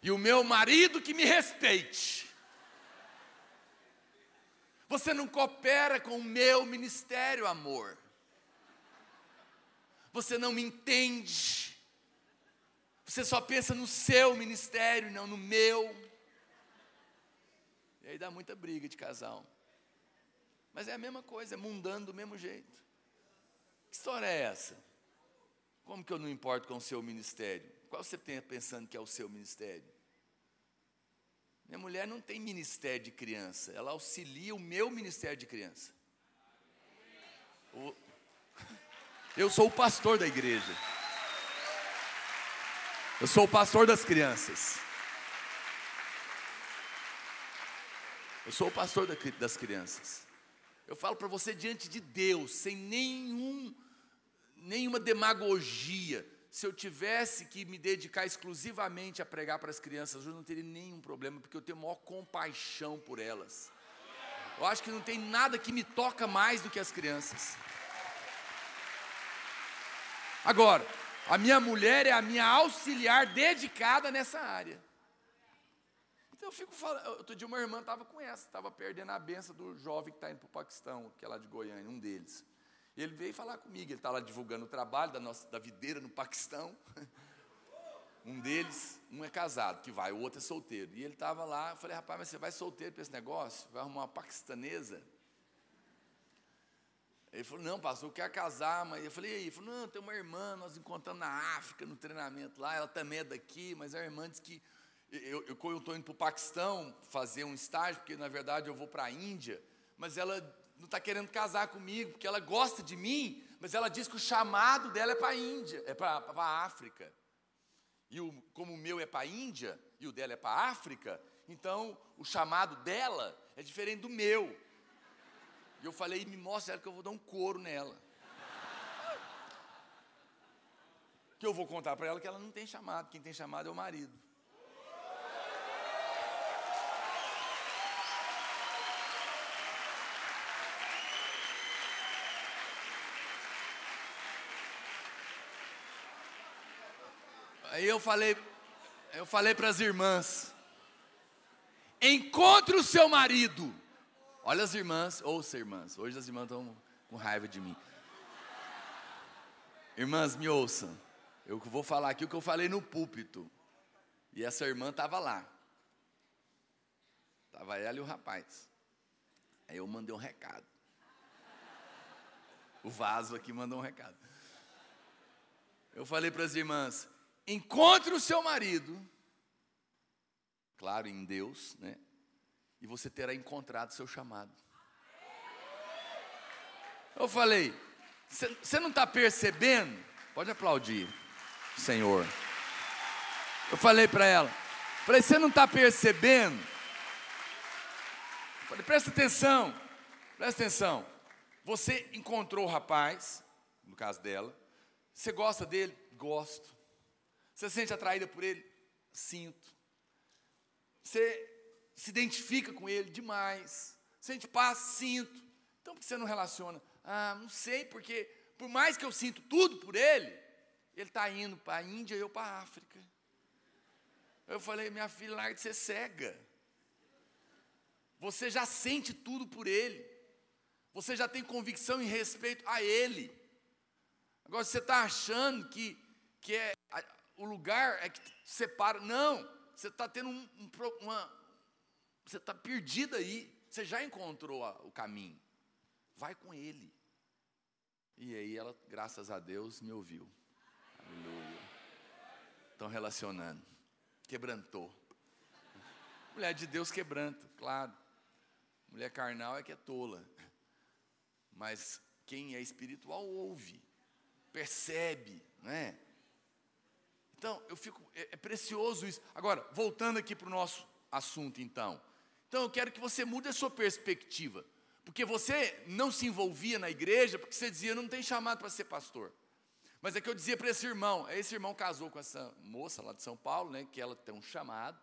E o meu marido que me respeite. Você não coopera com o meu ministério, amor. Você não me entende. Você só pensa no seu ministério, não no meu. E aí dá muita briga de casal. Mas é a mesma coisa, é mundano do mesmo jeito. Que história é essa? Como que eu não importo com o seu ministério? Qual você tem pensando que é o seu ministério? Minha mulher não tem ministério de criança, ela auxilia o meu ministério de criança. O... [laughs] Eu sou o pastor da igreja. Eu sou o pastor das crianças. Eu sou o pastor das crianças. Eu falo para você diante de Deus, sem nenhum, nenhuma demagogia se eu tivesse que me dedicar exclusivamente a pregar para as crianças, eu não teria nenhum problema, porque eu tenho maior compaixão por elas. Eu acho que não tem nada que me toca mais do que as crianças. Agora, a minha mulher é a minha auxiliar dedicada nessa área. Então eu fico falando, outro dia uma irmã estava com essa, estava perdendo a benção do jovem que está indo para o Paquistão, que é lá de Goiânia, um deles. E ele veio falar comigo, ele está lá divulgando o trabalho da nossa da videira no Paquistão. [laughs] Um deles, um é casado, que vai, o outro é solteiro. E ele estava lá, eu falei, rapaz, mas você vai solteiro para esse negócio? Vai arrumar uma paquistanesa? Ele falou, não, pastor, eu quero casar, mas eu falei, e aí? Ele falou, não, tem uma irmã, nós encontramos na África, no treinamento lá, ela também é daqui, mas a irmã disse que eu estou indo para o Paquistão fazer um estágio, porque na verdade eu vou para a Índia, mas ela não está querendo casar comigo, porque ela gosta de mim, mas ela diz que o chamado dela é para a Índia, é para a África. E o, como o meu é para a Índia e o dela é para a África, então o chamado dela é diferente do meu. E eu falei, me mostra ela que eu vou dar um couro nela. Que eu vou contar para ela que ela não tem chamado, quem tem chamado é o marido. Aí eu falei, eu falei para as irmãs: encontre o seu marido. Olha as irmãs, ouça irmãs, hoje as irmãs estão com raiva de mim. Irmãs, me ouçam. Eu vou falar aqui o que eu falei no púlpito. E essa irmã estava lá. Estava ela e o rapaz. Aí eu mandei um recado. O vaso aqui mandou um recado. Eu falei para as irmãs: encontre o seu marido, claro, em Deus, né? E você terá encontrado seu chamado. Eu falei, você não está percebendo? Pode aplaudir, Senhor. Eu falei para ela, falei, você não está percebendo? falei, presta atenção, presta atenção. Você encontrou o rapaz, no caso dela, você gosta dele? Gosto. Você se sente atraída por ele? Sinto. Você se identifica com ele demais. Sente paz? Sinto. Então por que você não relaciona? Ah, não sei, porque por mais que eu sinto tudo por ele, ele está indo para a Índia e eu para a África. Eu falei, minha filha, larga de ser cega. Você já sente tudo por ele. Você já tem convicção em respeito a ele. Agora, você está achando que, que é o lugar é que separa. Não, você está tendo um, um, uma. Você está perdido aí. Você já encontrou a, o caminho. Vai com ele. E aí ela, graças a Deus, me ouviu. Aleluia. Estão relacionando. Quebrantou. Mulher de Deus quebranta, claro. Mulher carnal é que é tola. Mas quem é espiritual ouve, percebe, não é? Então, eu fico, é, é precioso isso. Agora, voltando aqui para o nosso assunto, então. Então, eu quero que você mude a sua perspectiva. Porque você não se envolvia na igreja, porque você dizia, não tem chamado para ser pastor. Mas é que eu dizia para esse irmão, esse irmão casou com essa moça lá de São Paulo, né, que ela tem um chamado.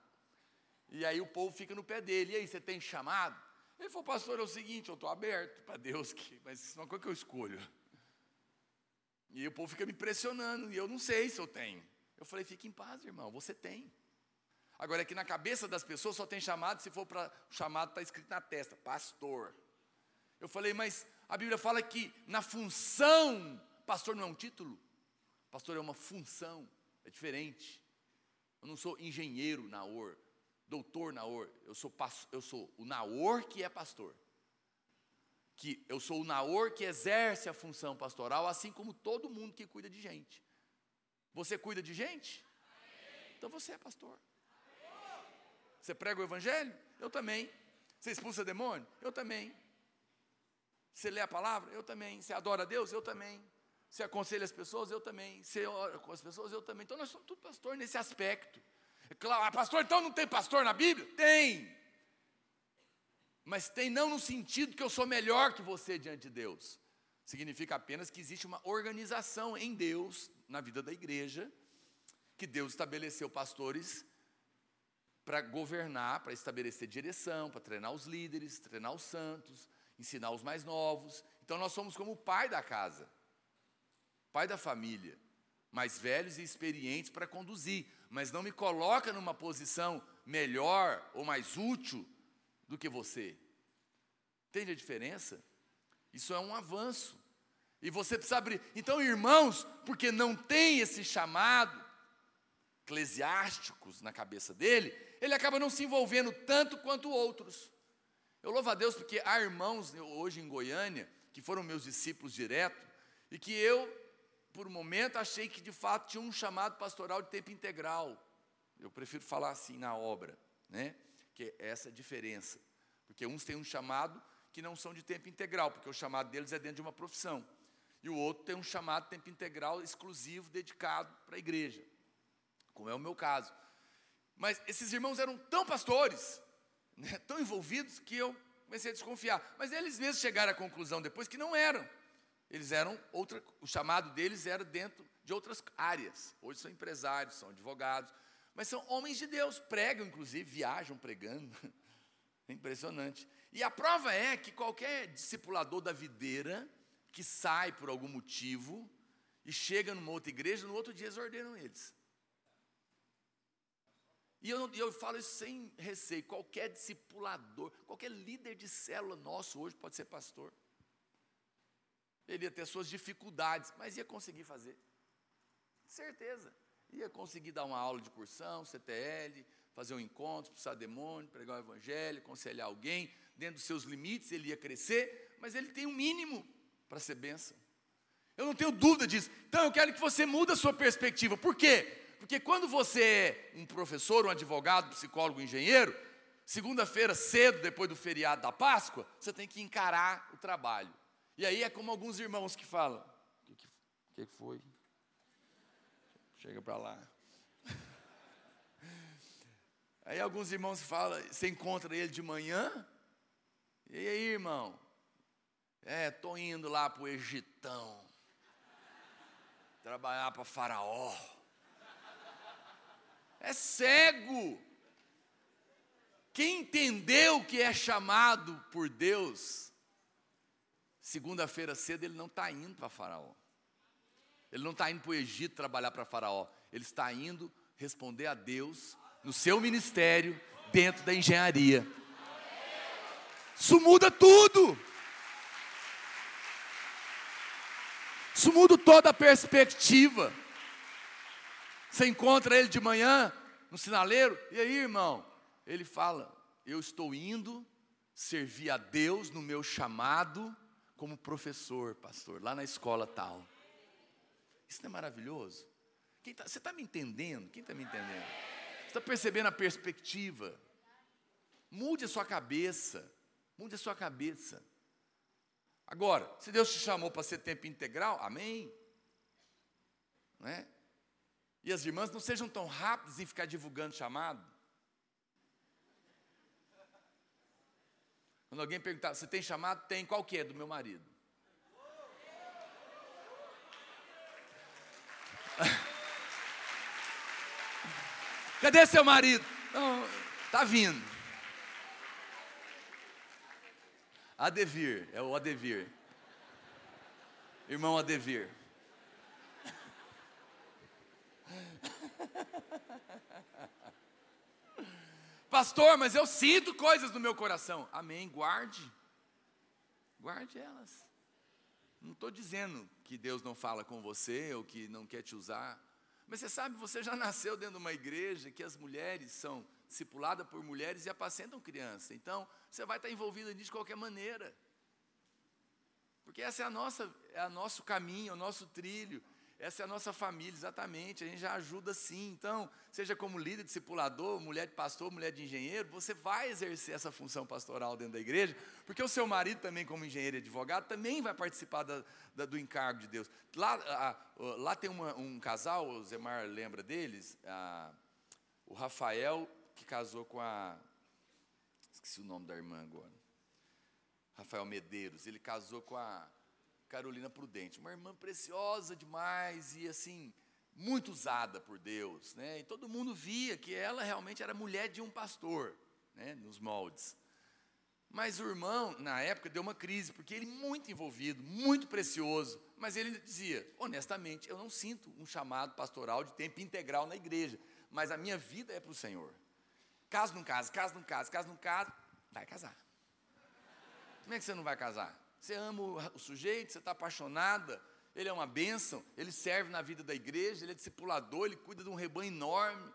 E aí o povo fica no pé dele. E aí, você tem chamado? Ele falou, pastor, é o seguinte, eu estou aberto para Deus, que, mas isso é uma coisa que eu escolho. E o povo fica me pressionando, e eu não sei se eu tenho. Eu falei, fique em paz, irmão, você tem. Agora é que na cabeça das pessoas só tem chamado, se for para chamado, está escrito na testa, pastor. Eu falei, mas a Bíblia fala que na função, pastor não é um título, pastor é uma função, é diferente. Eu não sou engenheiro Naor, doutor Naor, eu sou, eu sou o Naor que é pastor. Que eu sou o Naor que exerce a função pastoral, assim como todo mundo que cuida de gente. Você cuida de gente? Então você é pastor. Você prega o evangelho? Eu também. Você expulsa demônio? Eu também. Você lê a palavra? Eu também. Você adora a Deus? Eu também. Você aconselha as pessoas? Eu também. Você ora com as pessoas? Eu também. Então nós somos tudo pastor nesse aspecto. É claro, ah, pastor, então não tem pastor na Bíblia? Tem. Mas tem não no sentido que eu sou melhor que você diante de Deus. Significa apenas que existe uma organização em Deus, na vida da igreja, que Deus estabeleceu pastores para governar, para estabelecer direção, para treinar os líderes, treinar os santos, ensinar os mais novos. Então nós somos como o pai da casa, pai da família, mais velhos e experientes para conduzir, mas não me coloca numa posição melhor ou mais útil do que você. Entende a diferença? Isso é um avanço. E você precisa abrir. Então, irmãos, porque não tem esse chamado eclesiásticos na cabeça dele, ele acaba não se envolvendo tanto quanto outros. Eu louvo a Deus porque há irmãos hoje em Goiânia que foram meus discípulos direto e que eu, por um momento, achei que de fato tinha um chamado pastoral de tempo integral. Eu prefiro falar assim na obra, né? Que é essa diferença. Porque uns têm um chamado que não são de tempo integral, porque o chamado deles é dentro de uma profissão. E o outro tem um chamado tempo integral exclusivo, dedicado para a igreja, como é o meu caso. Mas esses irmãos eram tão pastores, né, tão envolvidos, que eu comecei a desconfiar. Mas eles mesmos chegaram à conclusão depois que não eram. Eles eram outra, o chamado deles era dentro de outras áreas. Hoje são empresários, são advogados, mas são homens de Deus, pregam inclusive, viajam pregando. [laughs] É impressionante. E a prova é que qualquer discipulador da videira que sai por algum motivo e chega numa outra igreja, no outro dia eles ordenam eles. E eu, eu falo isso sem receio. Qualquer discipulador, qualquer líder de célula nosso hoje pode ser pastor. Ele ia ter suas dificuldades, mas ia conseguir fazer. Certeza. Ia conseguir dar uma aula de cursão, CTL, fazer um encontro, expulsar demônio, pregar o evangelho, aconselhar alguém, dentro dos seus limites, ele ia crescer, mas ele tem um mínimo para ser bênção. Eu não tenho dúvida disso. Então eu quero que você mude a sua perspectiva. Por quê? Porque quando você é um professor, um advogado, psicólogo, engenheiro, segunda-feira cedo, depois do feriado da Páscoa, você tem que encarar o trabalho. E aí é como alguns irmãos que falam: O que, que foi? Chega para lá. Aí alguns irmãos falam, você encontra ele de manhã, e aí, irmão? É, tô indo lá para o Egitão, trabalhar para Faraó. É cego. Quem entendeu que é chamado por Deus, segunda-feira cedo ele não está indo para Faraó. Ele não está indo para o Egito trabalhar para Faraó. Ele está indo responder a Deus no seu ministério, dentro da engenharia. Isso muda tudo. Isso muda toda a perspectiva. Você encontra ele de manhã no sinaleiro, e aí, irmão? Ele fala: Eu estou indo servir a Deus no meu chamado como professor, pastor, lá na escola tal. Isso não é maravilhoso? Tá, você está me entendendo? Quem está me entendendo? Está percebendo a perspectiva? Mude a sua cabeça. Mude a sua cabeça. Agora, se Deus te chamou para ser tempo integral, amém. Não é? E as irmãs não sejam tão rápidas em ficar divulgando chamado. Quando alguém perguntar, você tem chamado? Tem, qual que é? Do meu marido. Cadê seu marido? Não, tá vindo. Adevir, é o Adevir. Irmão Adevir. Pastor, mas eu sinto coisas no meu coração. Amém, guarde. Guarde elas. Não estou dizendo que Deus não fala com você ou que não quer te usar. Mas você sabe, você já [laughs] nasceu dentro de uma igreja que as mulheres são discipuladas por mulheres e apacentam crianças. Então, você vai estar envolvido nisso de qualquer maneira. Porque essa é a nossa, é o nosso caminho, é o nosso trilho. Essa é a nossa família, exatamente. A gente já ajuda sim. Então, seja como líder, discipulador, mulher de pastor, mulher de engenheiro, você vai exercer essa função pastoral dentro da igreja, porque o seu marido também, como engenheiro e advogado, também vai participar da, da, do encargo de Deus. Lá, a, lá tem uma, um casal, o Zemar lembra deles, a, o Rafael, que casou com a. Esqueci o nome da irmã agora. Rafael Medeiros. Ele casou com a Carolina Prudente, uma irmã preciosa demais e assim, muito usada por Deus, né? E todo mundo via que ela realmente era mulher de um pastor, né, nos moldes. Mas o irmão, na época, deu uma crise, porque ele muito envolvido, muito precioso, mas ele dizia, honestamente, eu não sinto um chamado pastoral de tempo integral na igreja, mas a minha vida é para o Senhor. Caso não case, caso não case, caso não case, vai casar. Como é que você não vai casar? Você ama o sujeito, você está apaixonada, ele é uma bênção, ele serve na vida da igreja, ele é discipulador, ele cuida de um rebanho enorme,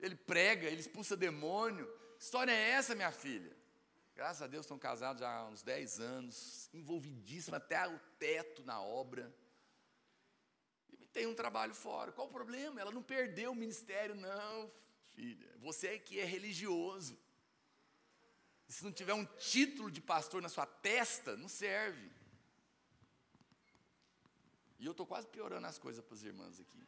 ele prega, ele expulsa demônio. Que história é essa, minha filha? Graças a Deus estão casados já há uns 10 anos, envolvidíssimos até o teto na obra. tem um trabalho fora. Qual o problema? Ela não perdeu o ministério, não, filha. Você é que é religioso. Se não tiver um título de pastor na sua testa, não serve. E eu estou quase piorando as coisas para as irmãs aqui.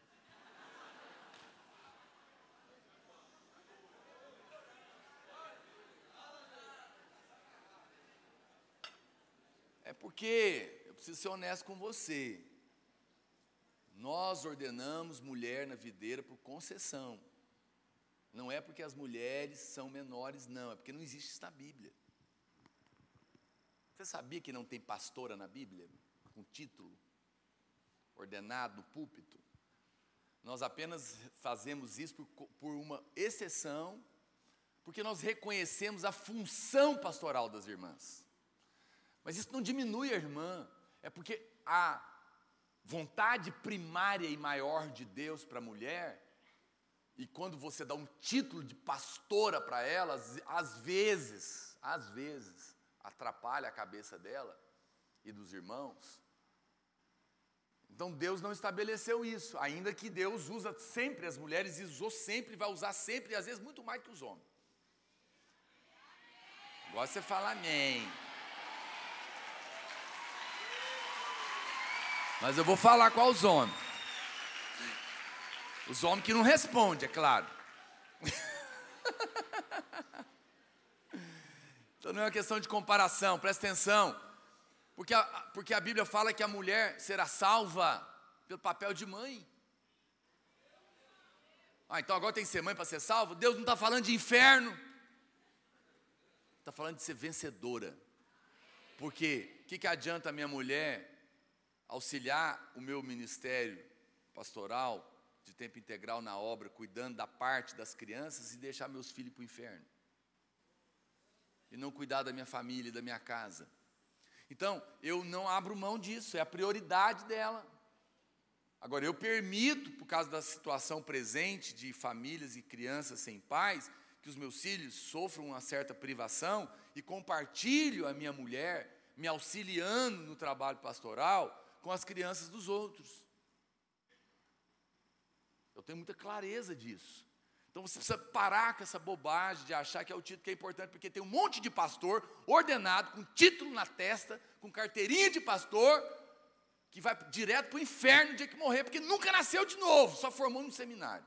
É porque, eu preciso ser honesto com você, nós ordenamos mulher na videira por concessão. Não é porque as mulheres são menores, não, é porque não existe isso na Bíblia. Você sabia que não tem pastora na Bíblia? Com título? Ordenado púlpito? Nós apenas fazemos isso por, por uma exceção, porque nós reconhecemos a função pastoral das irmãs. Mas isso não diminui a irmã, é porque a vontade primária e maior de Deus para a mulher, e quando você dá um título de pastora para ela, às vezes, às vezes, atrapalha a cabeça dela e dos irmãos. Então Deus não estabeleceu isso, ainda que Deus usa sempre as mulheres, e usou sempre, vai usar sempre, e às vezes muito mais que os homens. Agora você fala amém. Mas eu vou falar com os homens. Os homens que não respondem, é claro. [laughs] então não é uma questão de comparação, presta atenção. Porque a, porque a Bíblia fala que a mulher será salva pelo papel de mãe. Ah, então agora tem que ser mãe para ser salvo? Deus não está falando de inferno. Está falando de ser vencedora. Porque o que, que adianta a minha mulher auxiliar o meu ministério pastoral de tempo integral na obra, cuidando da parte das crianças e deixar meus filhos para o inferno. E não cuidar da minha família e da minha casa. Então, eu não abro mão disso, é a prioridade dela. Agora, eu permito, por causa da situação presente de famílias e crianças sem pais, que os meus filhos sofram uma certa privação e compartilho a minha mulher, me auxiliando no trabalho pastoral, com as crianças dos outros. Eu tenho muita clareza disso. Então você precisa parar com essa bobagem de achar que é o título que é importante, porque tem um monte de pastor ordenado, com título na testa, com carteirinha de pastor, que vai direto para o inferno no dia que morrer, porque nunca nasceu de novo, só formou no seminário.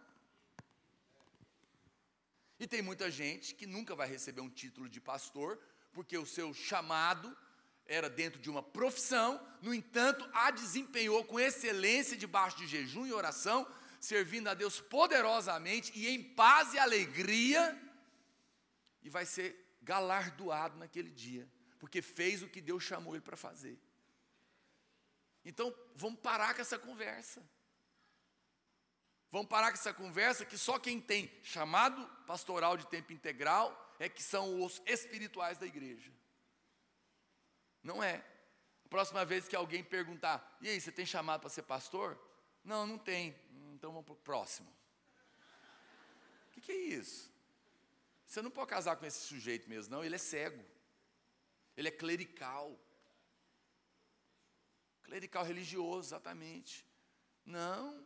E tem muita gente que nunca vai receber um título de pastor, porque o seu chamado era dentro de uma profissão, no entanto, a desempenhou com excelência debaixo de jejum e oração, servindo a Deus poderosamente e em paz e alegria, e vai ser galardoado naquele dia, porque fez o que Deus chamou ele para fazer. Então, vamos parar com essa conversa. Vamos parar com essa conversa que só quem tem chamado pastoral de tempo integral é que são os espirituais da igreja. Não é. Próxima vez que alguém perguntar, e aí, você tem chamado para ser pastor? Não, não tem. Então vamos para o próximo. O que, que é isso? Você não pode casar com esse sujeito mesmo, não. Ele é cego. Ele é clerical. Clerical religioso, exatamente. Não.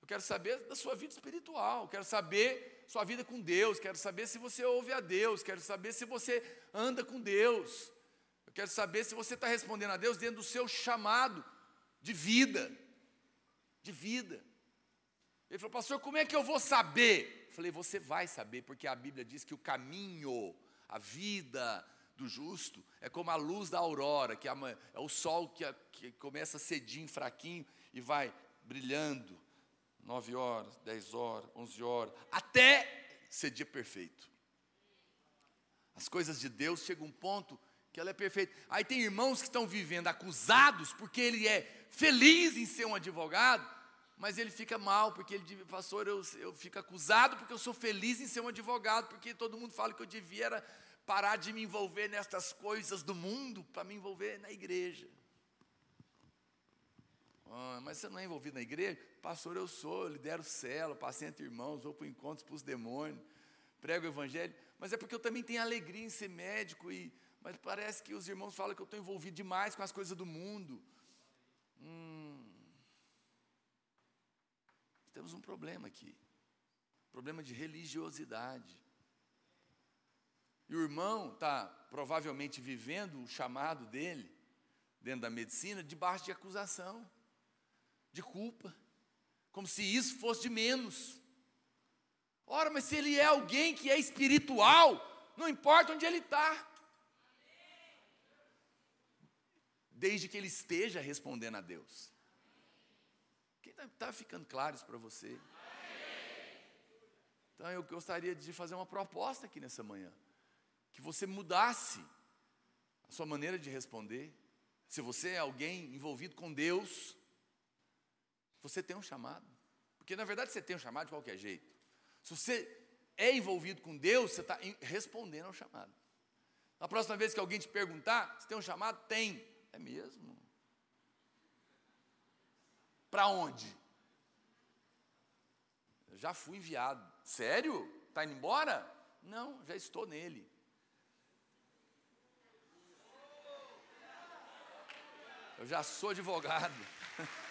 Eu quero saber da sua vida espiritual. Quero saber sua vida com Deus. Quero saber se você ouve a Deus. Quero saber se você anda com Deus. Eu quero saber se você está respondendo a Deus dentro do seu chamado de vida. De vida. Ele falou, pastor, como é que eu vou saber? Eu falei, você vai saber, porque a Bíblia diz que o caminho, a vida do justo, é como a luz da aurora, que é o sol que, que começa cedinho, fraquinho, e vai brilhando. Nove horas, dez horas, onze horas, até ser dia perfeito. As coisas de Deus chegam a um ponto que ela é perfeita. Aí tem irmãos que estão vivendo acusados porque ele é feliz em ser um advogado, mas ele fica mal porque ele pastor, eu, eu fico acusado porque eu sou feliz em ser um advogado, porque todo mundo fala que eu devia era parar de me envolver nestas coisas do mundo para me envolver na igreja. Ah, mas você não é envolvido na igreja? Pastor, eu sou, eu lidero cela, paciente irmãos, vou para encontros para os demônios, prego o evangelho, mas é porque eu também tenho alegria em ser médico e mas parece que os irmãos falam que eu estou envolvido demais com as coisas do mundo. Hum. Temos um problema aqui. Problema de religiosidade. E o irmão está provavelmente vivendo o chamado dele, dentro da medicina, debaixo de acusação, de culpa, como se isso fosse de menos. Ora, mas se ele é alguém que é espiritual, não importa onde ele está. Desde que ele esteja respondendo a Deus. Está tá ficando claro isso para você? Então eu gostaria de fazer uma proposta aqui nessa manhã que você mudasse a sua maneira de responder. Se você é alguém envolvido com Deus, você tem um chamado. Porque na verdade você tem um chamado de qualquer jeito. Se você é envolvido com Deus, você está respondendo ao chamado. Na próxima vez que alguém te perguntar, se tem um chamado? Tem. É mesmo? Para onde? Eu já fui enviado. Sério? Está indo embora? Não, já estou nele. Eu já sou advogado. [laughs]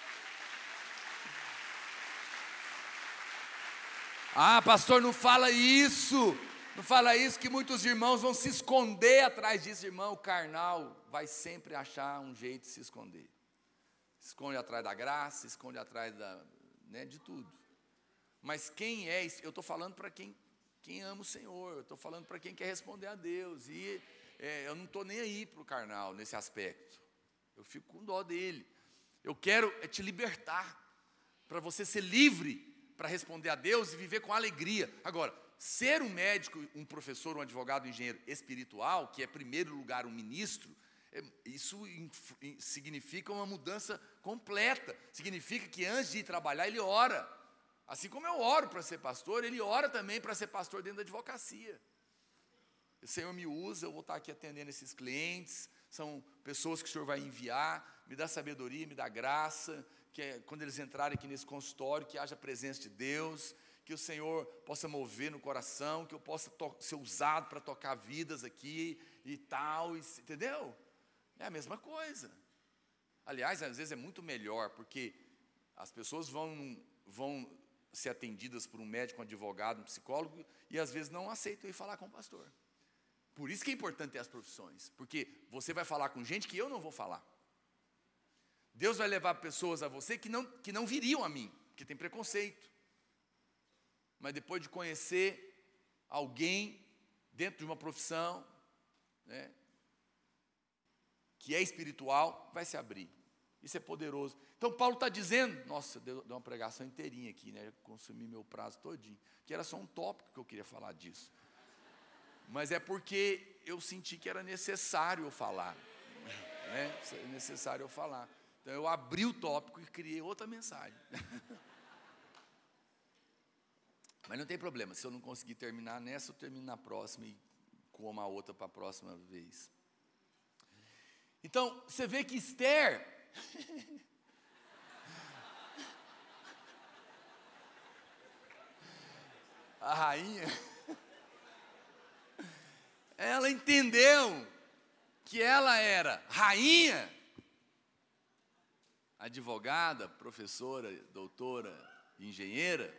Ah, pastor, não fala isso. Não fala isso que muitos irmãos vão se esconder atrás disso, irmão. O carnal vai sempre achar um jeito de se esconder. Esconde atrás da graça, esconde atrás da, né, de tudo. Mas quem é, eu estou falando para quem, quem ama o Senhor, eu estou falando para quem quer responder a Deus. E é, eu não estou nem aí para o carnal nesse aspecto. Eu fico com dó dele. Eu quero é te libertar, para você ser livre para responder a Deus e viver com alegria. Agora, ser um médico, um professor, um advogado, um engenheiro espiritual, que é, em primeiro lugar, um ministro, isso significa uma mudança completa. Significa que antes de ir trabalhar, ele ora. Assim como eu oro para ser pastor, ele ora também para ser pastor dentro da advocacia. O Senhor me usa, eu vou estar aqui atendendo esses clientes, são pessoas que o Senhor vai enviar, me dá sabedoria, me dá graça, que é, quando eles entrarem aqui nesse consultório, que haja presença de Deus, que o Senhor possa mover no coração, que eu possa ser usado para tocar vidas aqui e tal, e, entendeu? É a mesma coisa. Aliás, às vezes é muito melhor, porque as pessoas vão, vão ser atendidas por um médico, um advogado, um psicólogo, e às vezes não aceitam ir falar com o pastor. Por isso que é importante ter as profissões, porque você vai falar com gente que eu não vou falar. Deus vai levar pessoas a você que não, que não viriam a mim, que tem preconceito. Mas depois de conhecer alguém dentro de uma profissão, né, que é espiritual, vai se abrir. Isso é poderoso. Então Paulo está dizendo, nossa, deu, uma pregação inteirinha aqui, né? Consumi meu prazo todinho, que era só um tópico que eu queria falar disso mas é porque eu senti que era necessário eu falar. Né? É necessário eu falar. Então eu abri o tópico e criei outra mensagem. [laughs] Mas não tem problema, se eu não conseguir terminar nessa, eu termino na próxima e como a outra para a próxima vez. Então, você vê que Esther. [laughs] a rainha ela entendeu que ela era rainha, advogada, professora, doutora, engenheira,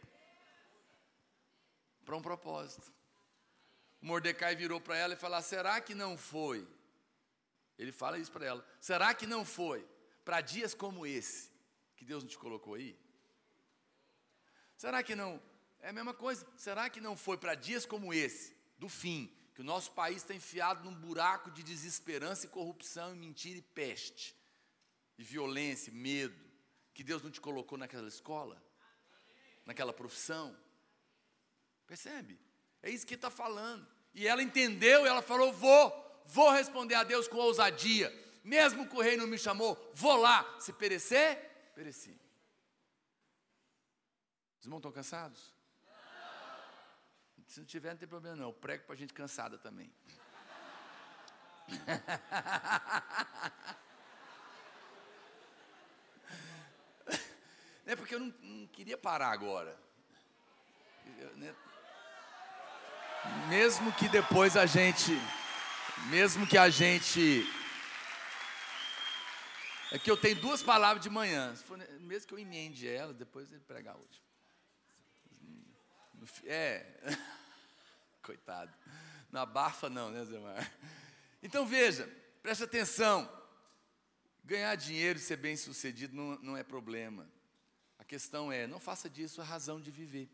para um propósito. Mordecai virou para ela e falou: será que não foi? Ele fala isso para ela: será que não foi para dias como esse que Deus não te colocou aí? Será que não? É a mesma coisa. Será que não foi para dias como esse, do fim, que o nosso país está enfiado num buraco de desesperança e corrupção, e mentira e peste, e violência, e medo, que Deus não te colocou naquela escola, naquela profissão. Percebe? É isso que está falando. E ela entendeu e ela falou: vou, vou responder a Deus com ousadia. Mesmo que o rei não me chamou, vou lá. Se perecer, pereci. Os irmãos estão cansados? Se não tiver, não tem problema não. Eu prego para gente cansada também. [laughs] É porque eu não, não queria parar agora. Eu, né? Mesmo que depois a gente, mesmo que a gente, é que eu tenho duas palavras de manhã. Mesmo que eu emende elas, depois ele pregar hoje. É. [laughs] Coitado. Não abafa não, né, Zé Mar? Então veja, preste atenção. Ganhar dinheiro e ser bem sucedido não, não é problema. A questão é, não faça disso a razão de viver.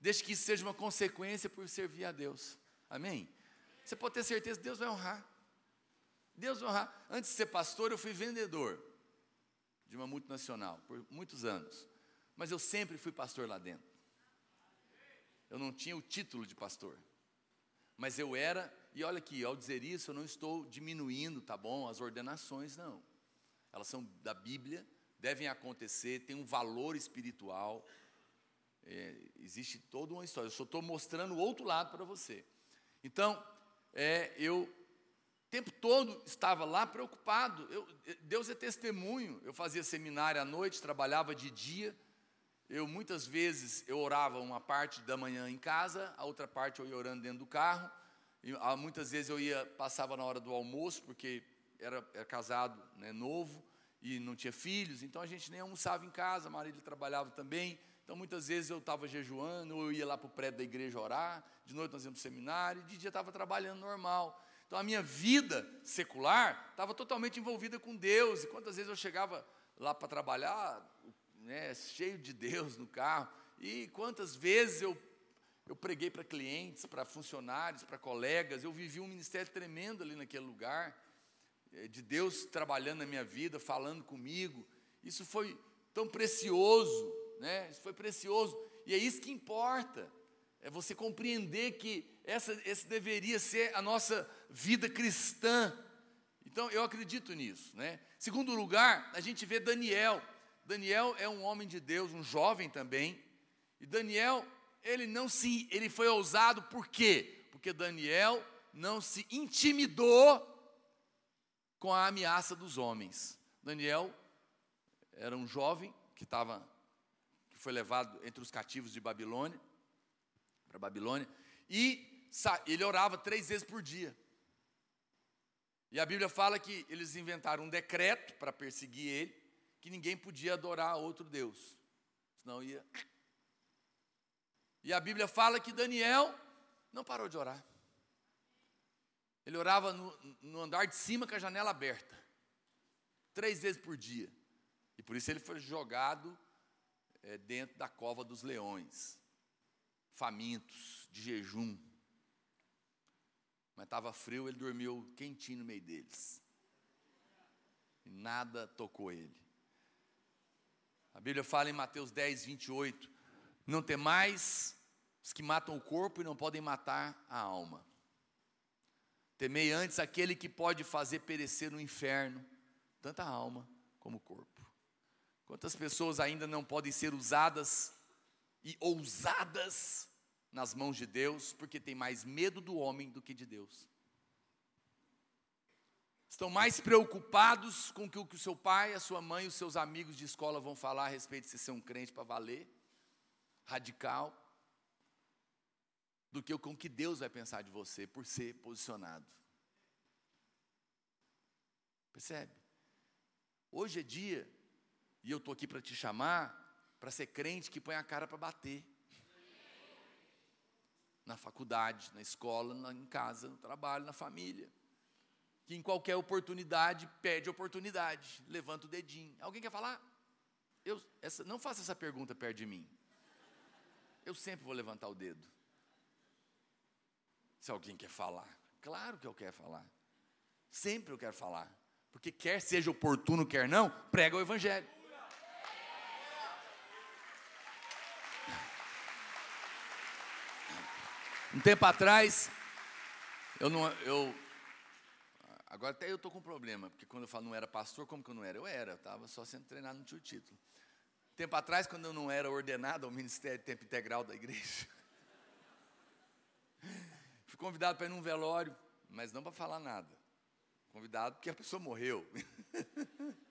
Deixe que isso seja uma consequência por servir a Deus. Amém? Você pode ter certeza Deus vai honrar. Deus vai honrar. Antes de ser pastor, eu fui vendedor de uma multinacional por muitos anos. Mas eu sempre fui pastor lá dentro. Eu não tinha o título de pastor. Mas eu era, e olha aqui, ao dizer isso, eu não estou diminuindo, tá bom, as ordenações, não. Elas são da Bíblia, devem acontecer, tem um valor espiritual. É, existe toda uma história. Eu só estou mostrando o outro lado para você. Então, é, eu o tempo todo estava lá preocupado. Eu, Deus é testemunho. Eu fazia seminário à noite, trabalhava de dia. Eu muitas vezes eu orava uma parte da manhã em casa, a outra parte eu ia orando dentro do carro. E, ah, muitas vezes eu ia passava na hora do almoço porque era, era casado, né, novo e não tinha filhos, então a gente nem almoçava em casa. Marido trabalhava também. Então muitas vezes eu estava jejuando, ou eu ia lá para o prédio da igreja orar, de noite nós íamos para seminário, de dia estava trabalhando normal. Então a minha vida secular estava totalmente envolvida com Deus. E quantas vezes eu chegava lá para trabalhar, né, cheio de Deus no carro. E quantas vezes eu, eu preguei para clientes, para funcionários, para colegas. Eu vivi um ministério tremendo ali naquele lugar, eh, de Deus trabalhando na minha vida, falando comigo. Isso foi tão precioso, né? Isso foi precioso. E é isso que importa. É você compreender que essa esse deveria ser a nossa vida cristã. Então eu acredito nisso, né? Segundo lugar, a gente vê Daniel. Daniel é um homem de Deus, um jovem também. E Daniel, ele não se, ele foi ousado por quê? Porque Daniel não se intimidou com a ameaça dos homens. Daniel era um jovem que estava foi levado entre os cativos de Babilônia para Babilônia e ele orava três vezes por dia. E a Bíblia fala que eles inventaram um decreto para perseguir ele que ninguém podia adorar outro Deus, senão ia. E a Bíblia fala que Daniel não parou de orar. Ele orava no, no andar de cima com a janela aberta, três vezes por dia. E por isso ele foi jogado é, dentro da cova dos leões, famintos, de jejum. Mas estava frio, ele dormiu quentinho no meio deles. E nada tocou ele. A Bíblia fala em Mateus 10, 28, não tem mais os que matam o corpo e não podem matar a alma. Temei antes aquele que pode fazer perecer no inferno, tanto a alma como o corpo. Quantas pessoas ainda não podem ser usadas e ousadas nas mãos de Deus, porque tem mais medo do homem do que de Deus estão mais preocupados com o que o seu pai, a sua mãe, os seus amigos de escola vão falar a respeito de você ser um crente para valer, radical, do que com o que Deus vai pensar de você por ser posicionado. Percebe? Hoje é dia, e eu estou aqui para te chamar, para ser crente que põe a cara para bater. Na faculdade, na escola, na, em casa, no trabalho, na família que em qualquer oportunidade pede oportunidade, levanta o dedinho. Alguém quer falar? Eu, essa, não faça essa pergunta perto de mim. Eu sempre vou levantar o dedo. Se alguém quer falar, claro que eu quero falar. Sempre eu quero falar. Porque quer seja oportuno, quer não, prega o evangelho. Um tempo atrás, eu, não, eu Agora até eu estou com um problema, porque quando eu falo não era pastor, como que eu não era? Eu era, eu estava só sendo treinado, não tinha o título. Tempo atrás, quando eu não era ordenado ao Ministério de Tempo Integral da igreja, [laughs] fui convidado para ir num velório, mas não para falar nada. Convidado porque a pessoa morreu. [laughs]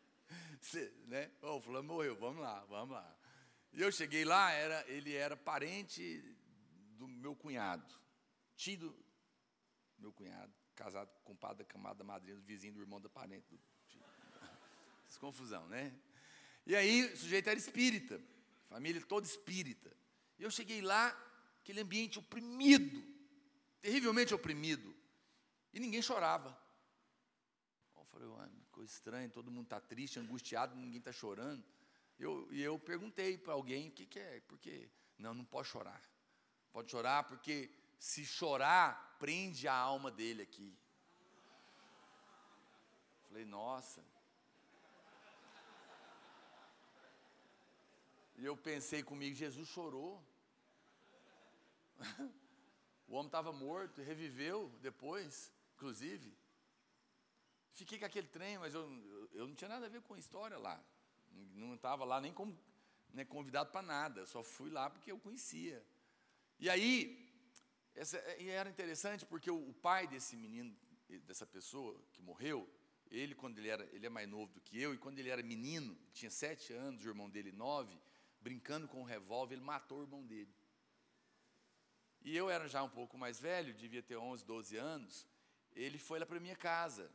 Né? Oh, o fulano morreu, vamos lá, vamos lá. E eu cheguei lá, era, ele era parente do meu cunhado, tio do meu cunhado casado com o padre da camada madrinha do vizinho, do irmão da parente. Do, essa [laughs] confusão, né? E aí, o sujeito era espírita, família toda espírita. E eu cheguei lá, aquele ambiente oprimido, terrivelmente oprimido, e ninguém chorava. Eu falei, coisa estranha, todo mundo está triste, angustiado, ninguém está chorando. Eu, e eu perguntei para alguém o que, que é, porque não, não pode chorar. Pode chorar porque se chorar, prende a alma dele aqui. Falei, nossa. E eu pensei comigo, Jesus chorou. [laughs] O homem estava morto, reviveu depois, inclusive. Fiquei com aquele trem, mas eu, eu não tinha nada a ver com a história lá. Não estava lá nem como né, convidado para nada, só fui lá porque eu conhecia. E aí, essa, e era interessante porque o, o, pai desse menino, dessa pessoa que morreu, ele quando ele era, ele é mais novo do que eu, e quando ele era menino, tinha sete anos, o irmão dele nove, brincando com um revólver, ele matou o irmão dele. E eu era já um pouco mais velho, devia ter 11, 12 anos, ele foi lá para minha casa.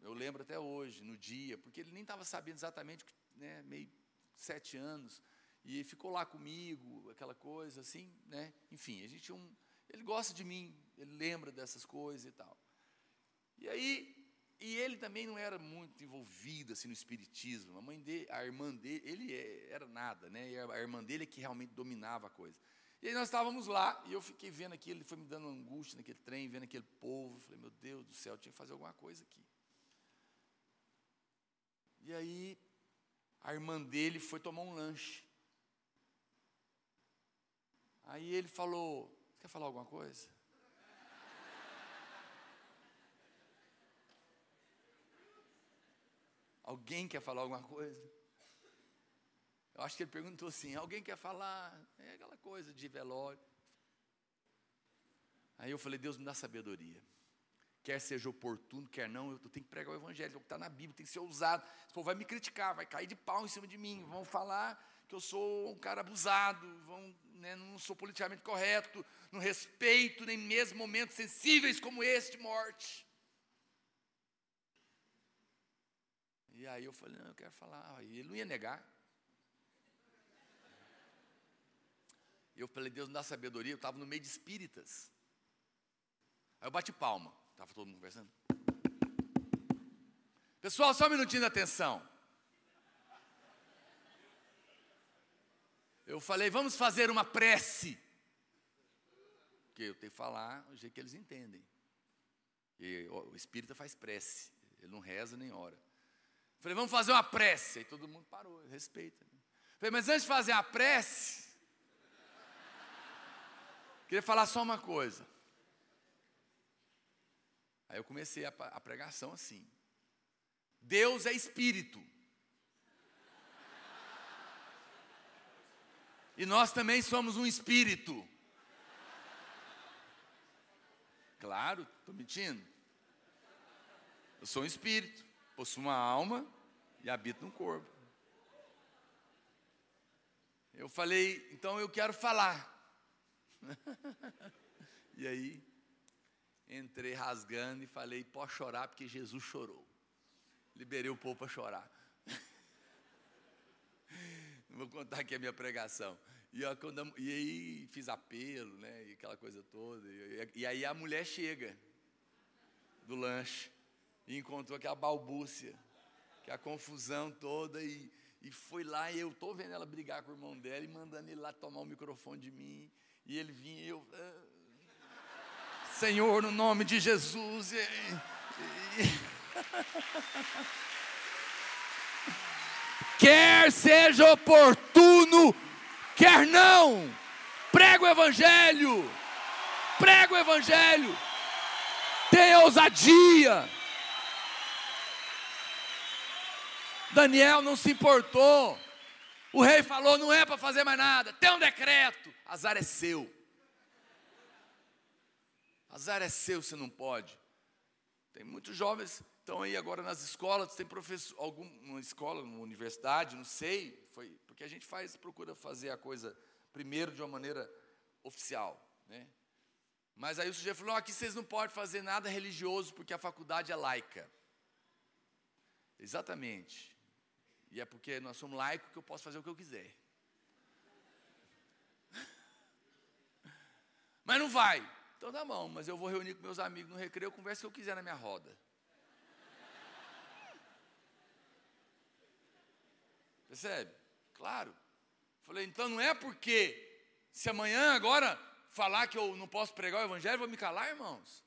Eu lembro até hoje, no dia, porque ele nem estava sabendo exatamente, né, meio sete anos, e ficou lá comigo, aquela coisa assim, né? Enfim, a gente um, ele gosta de mim, ele lembra dessas coisas e tal. E aí, e ele também não era muito envolvido assim no espiritismo. A mãe dele, a irmã dele, ele é, era nada, né? E a irmã dele é que realmente dominava a coisa. E aí nós estávamos lá, e eu fiquei vendo aquilo, ele foi me dando angústia naquele trem, vendo aquele povo. Falei, meu Deus do céu, tinha que fazer alguma coisa aqui. E aí, a irmã dele foi tomar um lanche. Aí ele falou: quer falar alguma coisa? Alguém quer falar alguma coisa? Eu acho que ele perguntou assim: alguém quer falar? É aquela coisa de velório. Aí eu falei: Deus me dá sabedoria. Quer seja oportuno, quer não, eu tenho que pregar o evangelho, o que está na Bíblia, tem que ser ousado. Esse povo vai me criticar, vai cair de pau em cima de mim, vão falar que eu sou um cara abusado, vão, né, não sou politicamente correto, não respeito nem mesmo momentos sensíveis como este morte. E aí eu falei, não, eu quero falar. E ele não ia negar. Eu falei, Deus me dá sabedoria, eu estava no meio de espíritas. Aí eu bati palma, estava todo mundo conversando. Pessoal, só um minutinho de atenção. Eu falei, vamos fazer uma prece. Porque eu tenho que falar o jeito que eles entendem. E o espírita faz prece, ele não reza nem ora. Falei, vamos fazer uma prece. Aí todo mundo parou, respeita. Falei, mas antes de fazer a prece, queria falar só uma coisa. Aí eu comecei a pregação assim. Deus é espírito. E nós também somos um espírito. Claro, estou mentindo. Eu sou um espírito, possuo uma alma e habito no corpo. Eu falei, então eu quero falar. [laughs] e aí, entrei rasgando e falei, pode chorar porque Jesus chorou. Liberei o povo para chorar. Vou contar aqui a minha pregação. E, quando, e aí fiz apelo, né? E aquela coisa toda. E, e aí a mulher chega do lanche e encontrou aquela balbúcia, que é a confusão toda. E, e foi lá e eu tô vendo ela brigar com o irmão dela e mandando ele lá tomar o microfone de mim. E ele vinha e eu. Ah, Senhor, no nome de Jesus. E, e, [laughs] quer seja oportuno, quer não, prega o Evangelho, prega o Evangelho, tenha ousadia. Daniel não se importou, o rei falou: não é para fazer mais nada, tem um decreto, azar é seu. Azar é seu, você não pode. Tem muitos jovens estão aí agora nas escolas, tem professor, alguma escola, uma universidade, não sei, foi porque a gente faz, procura fazer a coisa primeiro de uma maneira oficial, né? Mas aí o sujeito falou: aqui vocês não podem fazer nada religioso porque a faculdade é laica. Exatamente. E é porque nós somos laicos que eu posso fazer o que eu quiser. [laughs] Mas não vai. Então tá bom, mas eu vou reunir com meus amigos no recreio, eu converso o que eu quiser na minha roda. Percebe? Claro. Falei, então não é porque se amanhã agora falar que eu não posso pregar o evangelho, vou me calar, irmãos.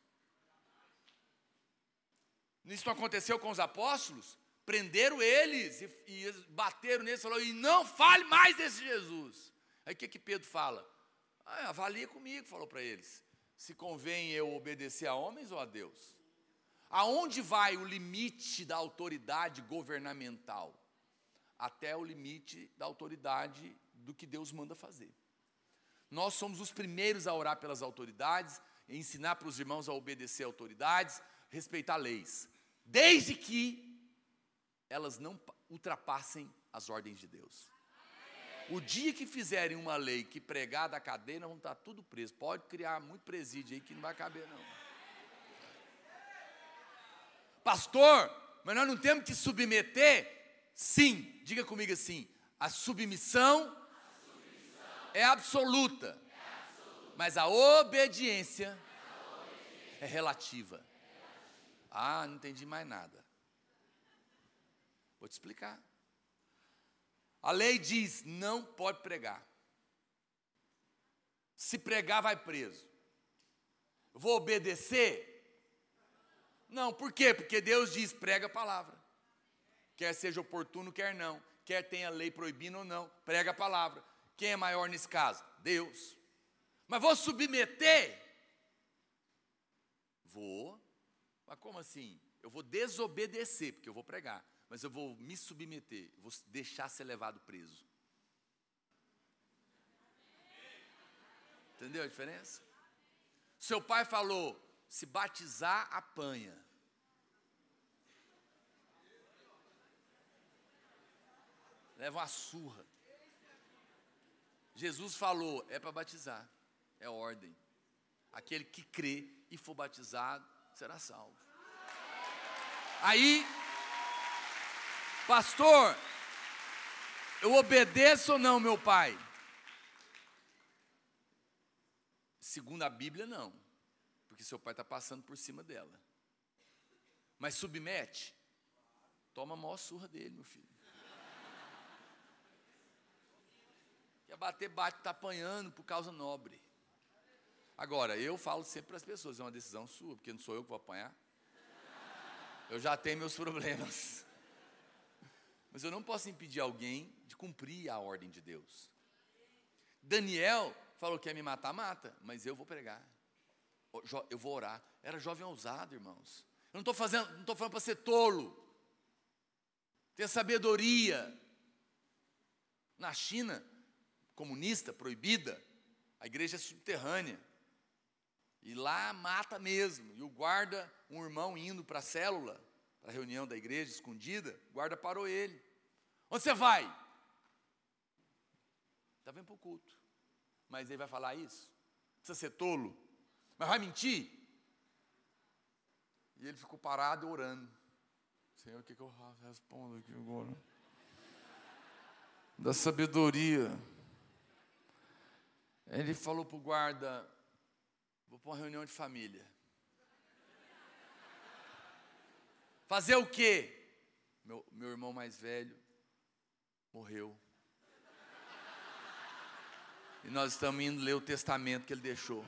Isso não aconteceu com os apóstolos? Prenderam eles e, e bateram neles e falaram, e não fale mais desse Jesus. Aí o que, que Pedro fala? Ah, avalia comigo, falou para eles. Se convém eu obedecer a homens ou a Deus? Aonde vai o limite da autoridade governamental? Até o limite da autoridade do que Deus manda fazer. Nós somos os primeiros a orar pelas autoridades, ensinar para os irmãos a obedecer autoridades, respeitar leis, desde que elas não ultrapassem as ordens de Deus. O dia que fizerem uma lei que pregar da cadeia, vamos estar tudo preso. Pode criar muito presídio aí que não vai caber, não. Pastor, mas nós não temos que submeter? Sim, diga comigo assim: a submissão, a submissão é, absoluta, é absoluta, mas a obediência, a obediência é relativa. É relativa. Ah, não entendi mais nada. Vou te explicar. A lei diz: não pode pregar. Se pregar, vai preso. vou obedecer? Não, por quê? Porque Deus diz: prega a palavra. Quer seja oportuno, quer não. Quer tenha lei proibindo ou não, prega a palavra. Quem é maior nesse caso? Deus. Mas vou submeter? Vou. Mas como assim? Eu vou desobedecer, porque eu vou pregar mas eu vou me submeter, vou deixar ser levado preso. Entendeu a diferença? Seu pai falou: se batizar, apanha. Leva uma surra. Jesus falou: é para batizar, é ordem. Aquele que crê e for batizado será salvo. Aí Pastor, eu obedeço ou não, meu pai? Segundo a Bíblia, não, porque seu pai está passando por cima dela. Mas submete, toma a maior surra dele, meu filho. Quer bater, bate, está apanhando por causa nobre. Agora, eu falo sempre para as pessoas, é uma decisão sua, porque não sou eu que vou apanhar. Eu já tenho meus problemas. Mas eu não posso impedir alguém de cumprir a ordem de Deus. Daniel falou que ia me matar, mata, mas eu vou pregar. Eu vou orar. Era jovem ousado, irmãos. Eu não estou fazendo, não estou falando para ser tolo. Ter sabedoria. Na China, comunista, proibida, a igreja é subterrânea. E lá mata mesmo. E o guarda, um irmão indo para a célula, para a reunião da igreja escondida, o guarda parou ele. Onde você vai? Está vindo para o culto. Mas ele vai falar isso? Precisa ser tolo? Mas vai mentir? E ele ficou parado orando. Senhor, o que, que eu respondo aqui agora? Da sabedoria. Ele falou para o guarda: Vou para uma reunião de família. Fazer o quê? Meu, meu irmão mais velho morreu. E nós estamos indo ler o testamento que ele deixou.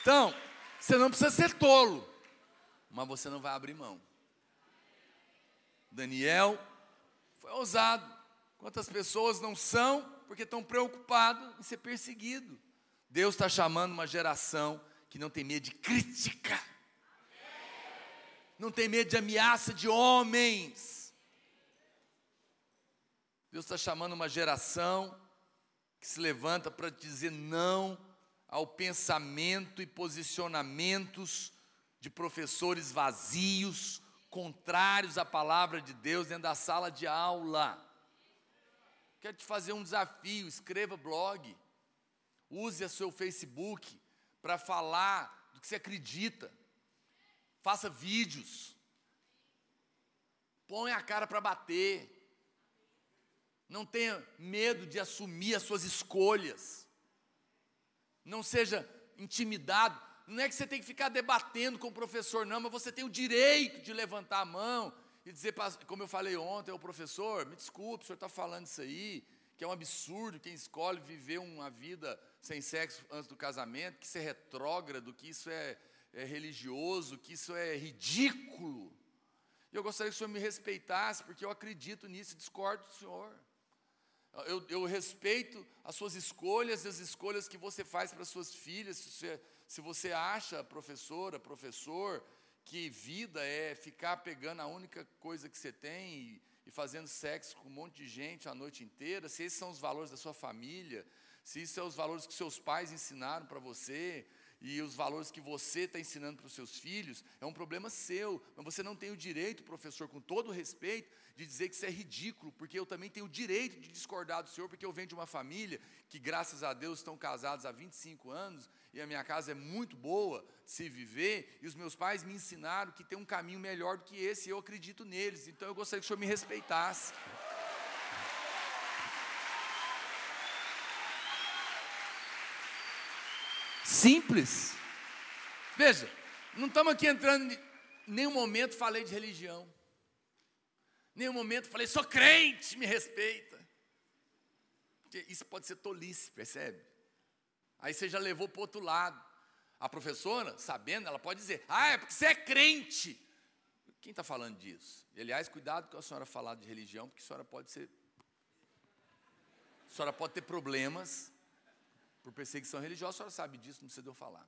Então, você não precisa ser tolo, mas você não vai abrir mão. Daniel foi ousado. Quantas pessoas não são porque estão preocupados em ser perseguidos? Deus está chamando uma geração que não tem medo de crítica, não tem medo de ameaça de homens. Deus está chamando uma geração que se levanta para dizer não ao pensamento e posicionamentos de professores vazios, contrários à palavra de Deus dentro da sala de aula. Quero te fazer um desafio: escreva blog, use o seu Facebook para falar do que você acredita. Faça vídeos. Põe a cara para bater. Não tenha medo de assumir as suas escolhas. Não seja intimidado. Não é que você tem que ficar debatendo com o professor, não, mas você tem o direito de levantar a mão e dizer, como eu falei ontem, o professor, me desculpe, o senhor está falando isso aí, que é um absurdo quem escolhe viver uma vida sem sexo antes do casamento, que isso é retrógrado, que isso é, é religioso, que isso é ridículo. E eu gostaria que o senhor me respeitasse, porque eu acredito nisso e discordo do senhor. Eu, eu, respeito as suas escolhas, as escolhas que você faz para suas filhas. Se você, se você acha, professora, professor, que vida é ficar pegando a única coisa que você tem e, e fazendo sexo com um monte de gente a noite inteira, se esses são os valores da sua família, se esses são os valores que seus pais ensinaram para você, e os valores que você está ensinando para os seus filhos, é um problema seu. Mas você não tem o direito, professor, com todo respeito, de dizer que isso é ridículo, porque eu também tenho o direito de discordar do senhor, porque eu venho de uma família que, graças a Deus, estão casados há 25 anos, e a minha casa é muito boa de se viver, e os meus pais me ensinaram que tem um caminho melhor do que esse, e eu acredito neles. Então eu gostaria que o senhor me respeitasse. Simples. Veja, não estamos aqui entrando, em nenhum momento falei de religião. Nenhum momento falei, sou crente, me respeita. Porque isso pode ser tolice, percebe? Aí você já levou para o outro lado. A professora, sabendo, ela pode dizer, ah, é porque você é crente. Quem está falando disso? Aliás, cuidado com a senhora falar de religião, porque a senhora pode ser. A senhora pode ter problemas por perseguição religiosa, a senhora sabe disso, não precisa de eu falar.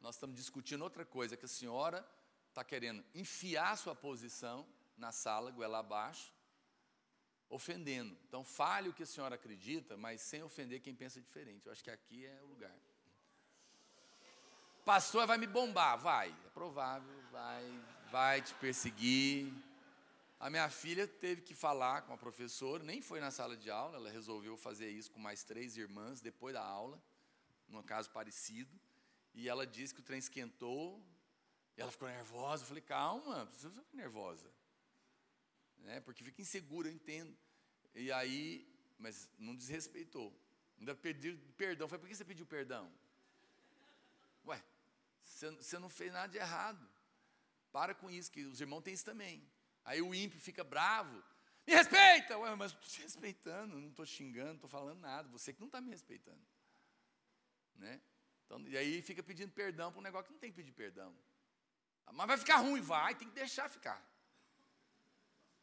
Nós estamos discutindo outra coisa, que a senhora está querendo enfiar sua posição na sala, goela abaixo, ofendendo. Então, fale o que a senhora acredita, mas sem ofender quem pensa diferente. Eu acho que aqui é o lugar. Pastor vai me bombar, vai. É provável, vai, vai te perseguir a minha filha teve que falar com a professora, nem foi na sala de aula, ela resolveu fazer isso com mais três irmãs depois da aula, num caso parecido, e ela disse que o trem esquentou, e ela ficou nervosa. Eu falei, calma, você não ficar nervosa, né? porque fica insegura, eu entendo. E aí, mas não desrespeitou, ainda pediu perdão. Falei, por que você pediu perdão? Ué, você não fez nada de errado. Para com isso, que os irmãos têm isso também. Aí o ímpio fica bravo. Me respeita! Ué, mas estou te respeitando, não estou xingando, não estou falando nada. Você que não está me respeitando. Né? Então, e aí fica pedindo perdão para um negócio que não tem que pedir perdão. Mas vai ficar ruim, vai, tem que deixar ficar.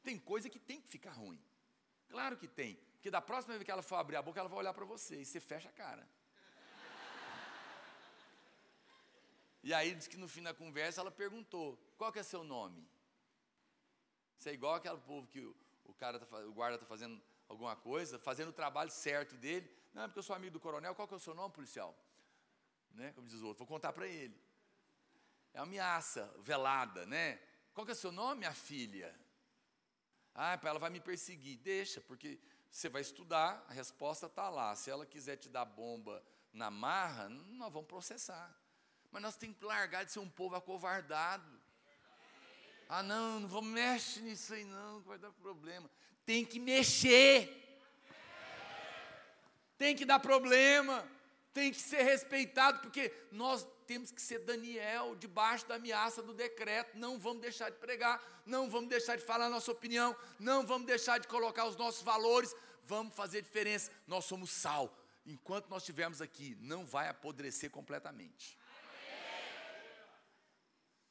Tem coisa que tem que ficar ruim. Claro que tem. Porque da próxima vez que ela for abrir a boca, ela vai olhar para você e você fecha a cara. E aí diz que no fim da conversa ela perguntou: qual que é seu nome? Isso é igual aquele povo que o, o cara, tá, o guarda está fazendo alguma coisa, fazendo o trabalho certo dele. Não, é porque eu sou amigo do coronel, qual que é o seu nome, policial? Né? Como diz o outro, vou contar para ele. É uma ameaça velada, né? Qual que é o seu nome, minha filha? Ah, ela vai me perseguir. Deixa, porque você vai estudar, a resposta está lá. Se ela quiser te dar bomba na marra, nós vamos processar. Mas nós temos que largar de ser um povo acovardado. Ah, não, não vou mexer nisso aí, não, vai dar problema. Tem que mexer. Tem que dar problema. Tem que ser respeitado, porque nós temos que ser Daniel, debaixo da ameaça do decreto. Não vamos deixar de pregar, não vamos deixar de falar nossa opinião, não vamos deixar de colocar os nossos valores. Vamos fazer diferença. Nós somos sal. Enquanto nós estivermos aqui, não vai apodrecer completamente.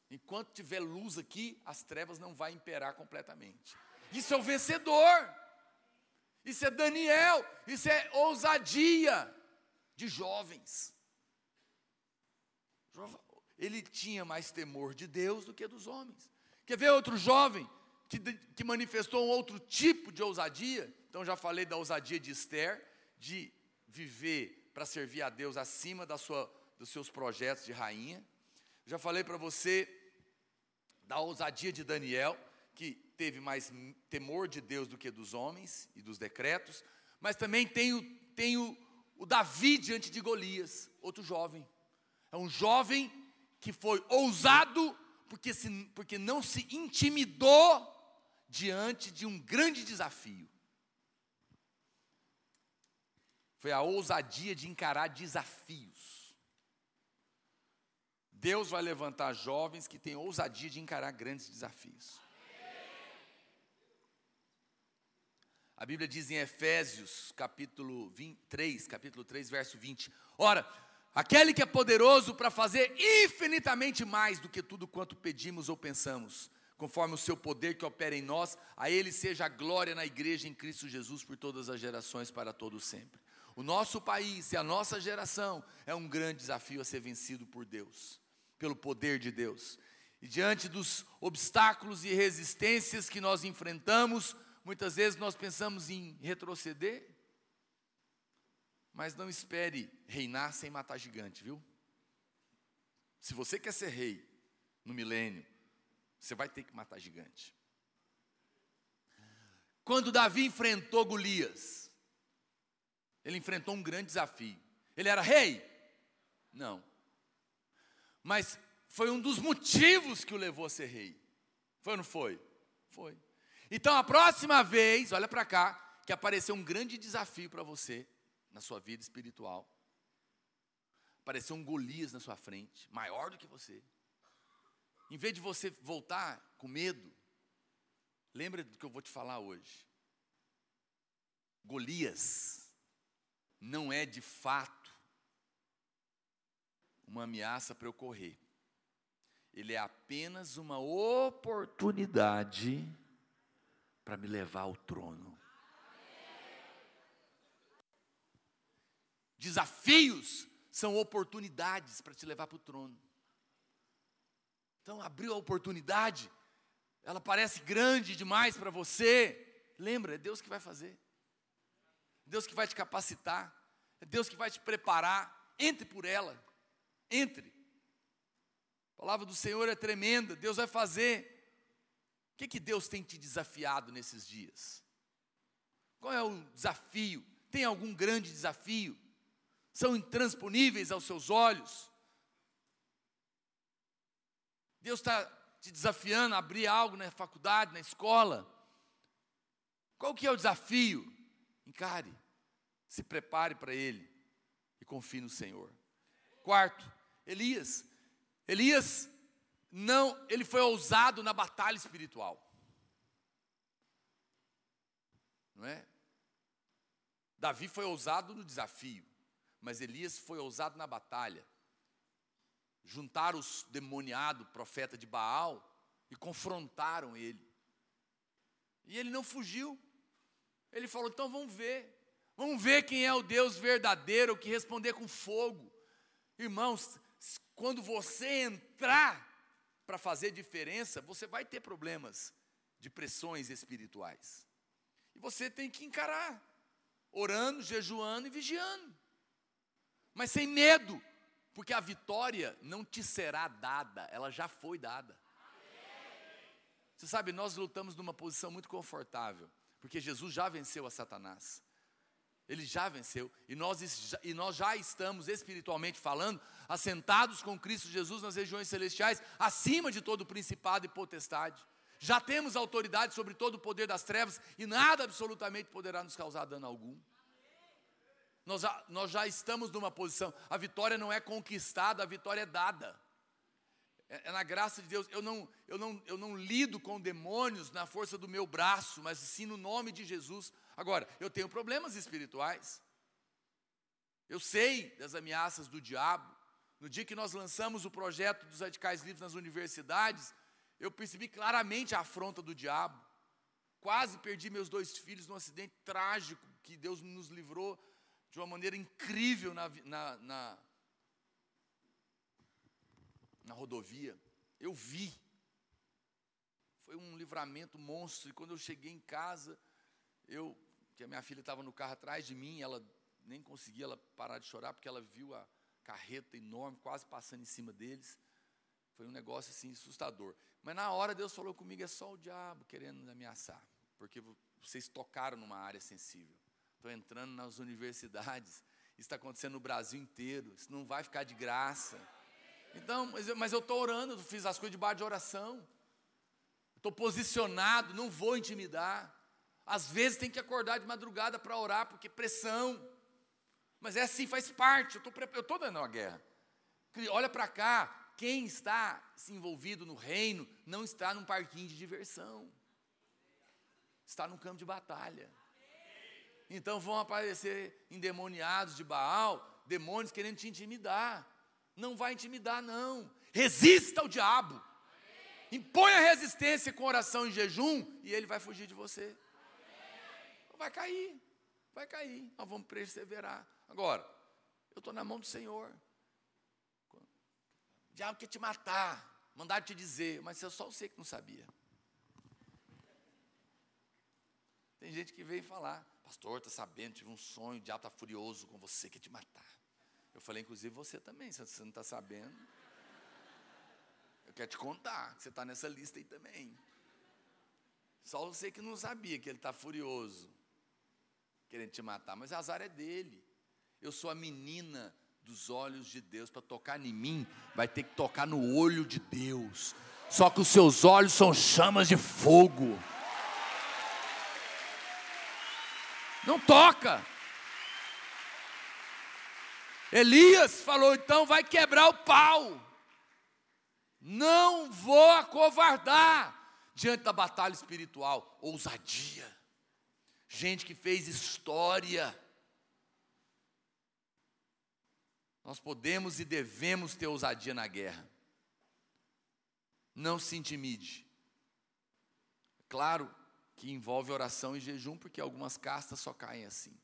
Enquanto tiver luz aqui, as trevas não vão imperar completamente. Isso é o vencedor. Isso é Daniel. Isso é ousadia de jovens. Ele tinha mais temor de Deus do que dos homens. Quer ver outro jovem que, que manifestou um outro tipo de ousadia? Então já falei da ousadia de Esther, de viver para servir a Deus acima da sua, dos seus projetos de rainha. Já falei para você da ousadia de Daniel, que teve mais temor de Deus do que dos homens e dos decretos, mas também tenho, tenho o Davi diante de Golias, outro jovem. É um jovem que foi ousado porque, se, porque não se intimidou diante de um grande desafio. Foi a ousadia de encarar desafios. Deus vai levantar jovens que têm ousadia de encarar grandes desafios. A Bíblia diz em Efésios, capítulo 20, 3, capítulo 3, verso 20: Ora, aquele que é poderoso para fazer infinitamente mais do que tudo quanto pedimos ou pensamos, conforme o seu poder que opera em nós, a ele seja a glória na igreja em Cristo Jesus por todas as gerações para todos sempre. O nosso país e a nossa geração é um grande desafio a ser vencido por Deus, pelo poder de Deus. E diante dos obstáculos e resistências que nós enfrentamos, Muitas vezes nós pensamos em retroceder, mas não espere reinar sem matar gigante, viu? Se você quer ser rei no milênio, você vai ter que matar gigante. Quando Davi enfrentou Golias, ele enfrentou um grande desafio. Ele era rei? Não. Mas foi um dos motivos que o levou a ser rei. Foi ou não foi? Foi. Então, a próxima vez, olha para cá, que aparecer um grande desafio para você na sua vida espiritual. Apareceu um Golias na sua frente, maior do que você. Em vez de você voltar com medo, lembra do que eu vou te falar hoje. Golias não é de fato uma ameaça para eu correr. Ele é apenas uma oportunidade para me levar ao trono. Desafios são oportunidades para te levar para o trono. Então, abriu a oportunidade, ela parece grande demais para você. Lembra, é Deus que vai fazer. É Deus que vai te capacitar. É Deus que vai te preparar. Entre por ela. Entre. A palavra do Senhor é tremenda. Deus vai fazer. O que, que Deus tem te desafiado nesses dias? Qual é o desafio? Tem algum grande desafio? São intransponíveis aos seus olhos? Deus está te desafiando a abrir algo na faculdade, na escola? Qual que é o desafio? Encare, se prepare para ele e confie no Senhor. Quarto, Elias. Elias não, ele foi ousado na batalha espiritual. Não é? Davi foi ousado no desafio, mas Elias foi ousado na batalha. Juntaram os demoniados, profeta de Baal, e confrontaram ele. E ele não fugiu. Ele falou: então vamos ver. Vamos ver quem é o Deus verdadeiro que responder com fogo. Irmãos, quando você entrar para fazer diferença, você vai ter problemas de pressões espirituais. E você tem que encarar, orando, jejuando e vigiando. Mas sem medo, porque a vitória não te será dada, ela já foi dada. Você sabe, nós lutamos numa posição muito confortável, porque Jesus já venceu a Satanás. Ele já venceu. E nós, e nós já estamos, espiritualmente falando, assentados com Cristo Jesus nas regiões celestiais, acima de todo principado e potestade. Já temos autoridade sobre todo o poder das trevas e nada absolutamente poderá nos causar dano algum. Nós já, nós já estamos numa posição, a vitória não é conquistada, a vitória é dada. É, é na graça de Deus. Eu não, eu, não, eu não lido com demônios na força do meu braço, mas sim no nome de Jesus. Agora, eu tenho problemas espirituais. Eu sei das ameaças do diabo. No dia que nós lançamos o projeto dos radicais livres nas universidades, eu percebi claramente a afronta do diabo. Quase perdi meus dois filhos num acidente trágico que Deus nos livrou de uma maneira incrível na, na, na, na rodovia. Eu vi. Foi um livramento monstro. E quando eu cheguei em casa, eu que a minha filha estava no carro atrás de mim, ela nem conseguia ela parar de chorar, porque ela viu a carreta enorme quase passando em cima deles. Foi um negócio assim assustador. Mas na hora Deus falou comigo: é só o diabo querendo me ameaçar, porque vocês tocaram numa área sensível. Estou entrando nas universidades Isso está acontecendo no Brasil inteiro. Isso não vai ficar de graça. Então, mas eu, estou orando, eu fiz as coisas de bar de oração. Estou posicionado, não vou intimidar. Às vezes tem que acordar de madrugada para orar, porque pressão. Mas é assim, faz parte. Eu estou dando uma guerra. Olha para cá, quem está se envolvido no reino não está num parquinho de diversão. Está num campo de batalha. Então vão aparecer endemoniados de Baal, demônios querendo te intimidar. Não vai intimidar, não. Resista ao diabo. Impõe a resistência com oração e jejum e ele vai fugir de você. Vai cair, vai cair. Nós vamos perseverar. Agora, eu estou na mão do Senhor. O diabo quer te matar, mandar te dizer, mas eu só sei que não sabia. Tem gente que vem falar, pastor, está sabendo, tive um sonho, o diabo está furioso com você, quer te matar. Eu falei, inclusive você também, se você não está sabendo. Eu quero te contar, que você está nessa lista aí também. Só você que não sabia que ele está furioso, querendo te matar, mas azar é dele. Eu sou a menina dos olhos de Deus, para tocar em mim, vai ter que tocar no olho de Deus. Só que os seus olhos são chamas de fogo. Não toca. Elias falou: então vai quebrar o pau. Não vou acovardar diante da batalha espiritual. Ousadia. Gente que fez história. Nós podemos e devemos ter ousadia na guerra. Não se intimide. Claro, que envolve oração e jejum, porque algumas castas só caem assim.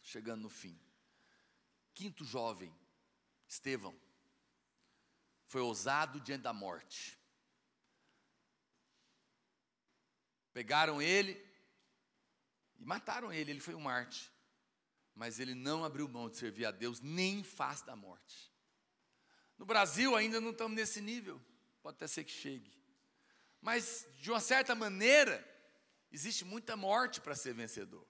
Chegando no fim. Quinto jovem, Estevão, foi ousado diante da morte. Pegaram ele e mataram ele, ele foi um Marte. Mas ele não abriu mão de servir a Deus nem em face da morte. No Brasil ainda não estamos nesse nível, pode até ser que chegue. Mas, de uma certa maneira, existe muita morte para ser vencedor.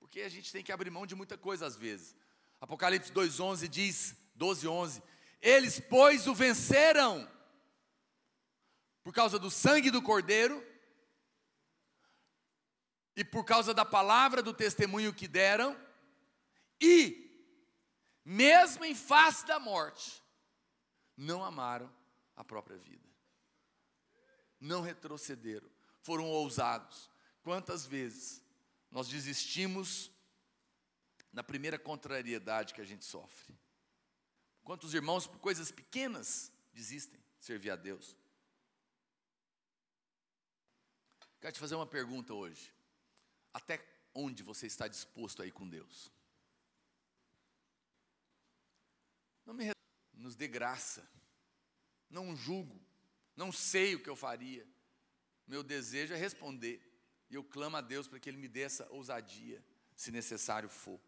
Porque a gente tem que abrir mão de muita coisa às vezes. Apocalipse 2,11 diz, 12, 11: Eles, pois, o venceram por causa do sangue do Cordeiro e por causa da palavra do testemunho que deram, e, mesmo em face da morte, não amaram a própria vida não retrocederam, foram ousados. Quantas vezes nós desistimos na primeira contrariedade que a gente sofre? Quantos irmãos, por coisas pequenas, desistem de servir a Deus? Quero te fazer uma pergunta hoje. Até onde você está disposto a ir com Deus? Não me nos dê graça, não julgo, não sei o que eu faria. Meu desejo é responder. E eu clamo a Deus para que Ele me dê essa ousadia, se necessário for.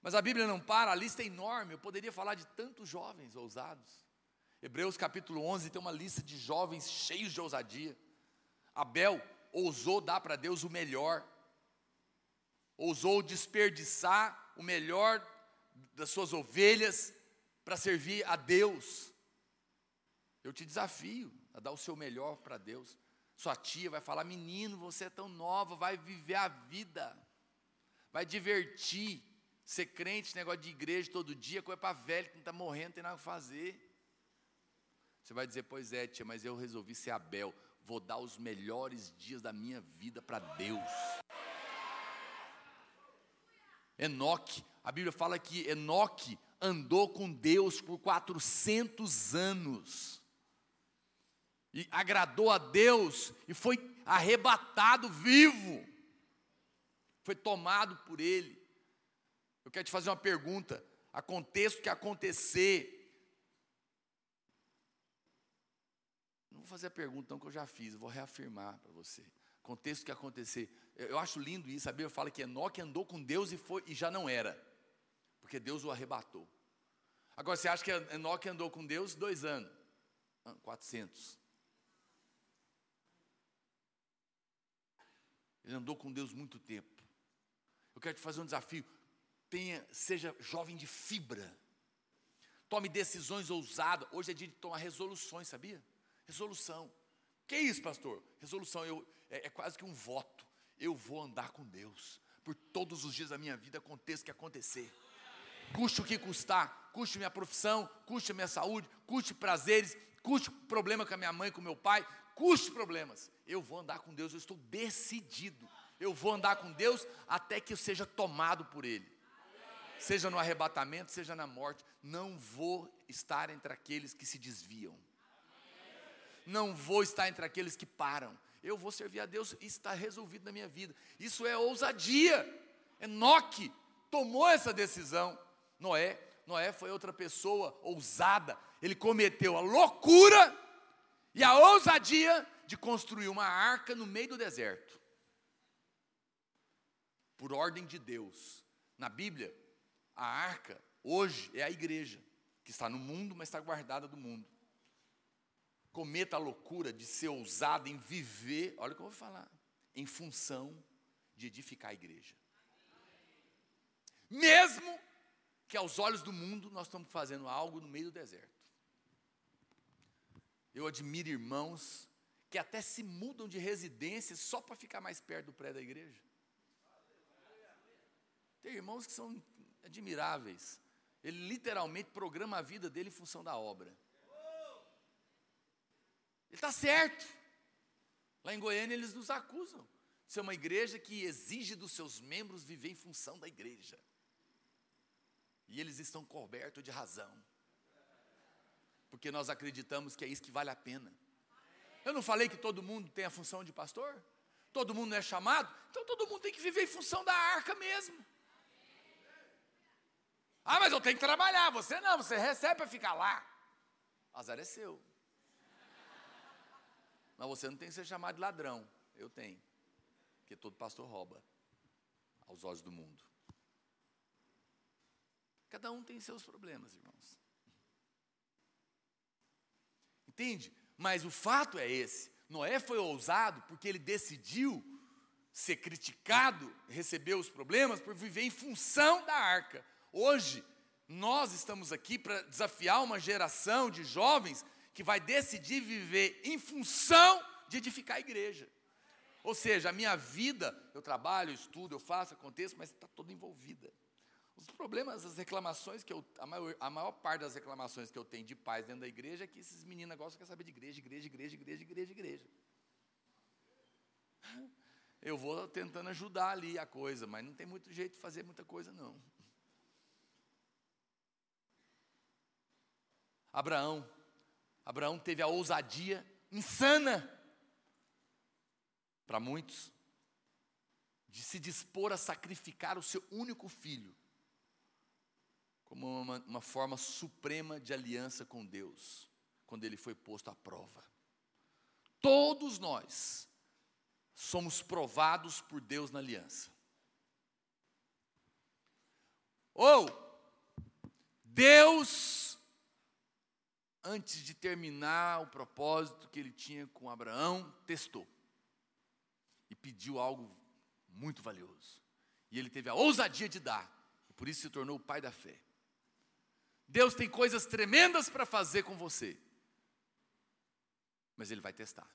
Mas a Bíblia não para, a lista é enorme. Eu poderia falar de tantos jovens ousados. Hebreus capítulo 11 tem uma lista de jovens cheios de ousadia. Abel ousou dar para Deus o melhor, ousou desperdiçar o melhor das suas ovelhas para servir a Deus. Eu te desafio a dar o seu melhor para Deus. Sua tia vai falar: menino, você é tão nova, vai viver a vida, vai divertir. Ser crente, negócio de igreja todo dia, coisa para velho que não está morrendo, não tem nada a fazer. Você vai dizer: pois é, tia, mas eu resolvi ser Abel, vou dar os melhores dias da minha vida para Deus. Enoque, a Bíblia fala que Enoque andou com Deus por 400 anos e agradou a Deus e foi arrebatado vivo, foi tomado por Ele. Eu quero te fazer uma pergunta: aconteça o que acontecer, não vou fazer a pergunta não que eu já fiz, eu vou reafirmar para você. Aconteça o que acontecer, eu acho lindo isso, a Bíblia fala que Enoque andou com Deus e, foi, e já não era, porque Deus o arrebatou. Agora, você acha que Enoque andou com Deus dois anos? 400. Ele andou com Deus muito tempo. Eu quero te fazer um desafio. Tenha, seja jovem de fibra. Tome decisões ousadas. Hoje é dia de tomar resoluções, sabia? Resolução. Que é isso, pastor? Resolução eu, é, é quase que um voto. Eu vou andar com Deus. Por todos os dias da minha vida, aconteça o que acontecer. Custe o que custar, custe minha profissão, custe minha saúde, custe prazeres, custe problema com a minha mãe, com meu pai, custe problemas. Eu vou andar com Deus, eu estou decidido. Eu vou andar com Deus até que eu seja tomado por Ele. Seja no arrebatamento, seja na morte. Não vou estar entre aqueles que se desviam. Não vou estar entre aqueles que param. Eu vou servir a Deus e está resolvido na minha vida. Isso é ousadia. Enoque tomou essa decisão. Noé, Noé foi outra pessoa ousada. Ele cometeu a loucura e a ousadia de construir uma arca no meio do deserto. Por ordem de Deus. Na Bíblia, a arca hoje é a igreja, que está no mundo, mas está guardada do mundo. Cometa a loucura de ser ousado em viver, olha o que eu vou falar, em função de edificar a igreja. Mesmo que aos olhos do mundo nós estamos fazendo algo no meio do deserto. Eu admiro irmãos que até se mudam de residência só para ficar mais perto do prédio da igreja. Tem irmãos que são admiráveis. Ele literalmente programa a vida dele em função da obra. Ele está certo. Lá em Goiânia eles nos acusam de ser uma igreja que exige dos seus membros viver em função da igreja. E eles estão cobertos de razão. Porque nós acreditamos que é isso que vale a pena. Eu não falei que todo mundo tem a função de pastor? Todo mundo é chamado? Então todo mundo tem que viver em função da arca mesmo. Ah, mas eu tenho que trabalhar. Você não, você recebe para ficar lá. Azar é seu. Mas você não tem que ser chamado de ladrão. Eu tenho. Porque todo pastor rouba aos olhos do mundo. Cada um tem seus problemas, irmãos. Entende? Mas o fato é esse: Noé foi ousado porque ele decidiu ser criticado, receber os problemas, por viver em função da arca. Hoje, nós estamos aqui para desafiar uma geração de jovens que vai decidir viver em função de edificar a igreja. Ou seja, a minha vida, eu trabalho, eu estudo, eu faço, aconteço, mas está toda envolvida. Os problemas, as reclamações que eu, a maior, a maior parte das reclamações que eu tenho de pais dentro da igreja é que esses meninos gostam quer saber de igreja, igreja, igreja, igreja, igreja, igreja. Eu vou tentando ajudar ali a coisa, mas não tem muito jeito de fazer muita coisa não. Abraão, Abraão teve a ousadia insana para muitos de se dispor a sacrificar o seu único filho como uma, uma forma suprema de aliança com Deus, quando ele foi posto à prova. Todos nós somos provados por Deus na aliança. Ou Deus, antes de terminar o propósito que ele tinha com Abraão, testou e pediu algo muito valioso. E ele teve a ousadia de dar, e por isso se tornou o pai da fé. Deus tem coisas tremendas para fazer com você, mas Ele vai testar.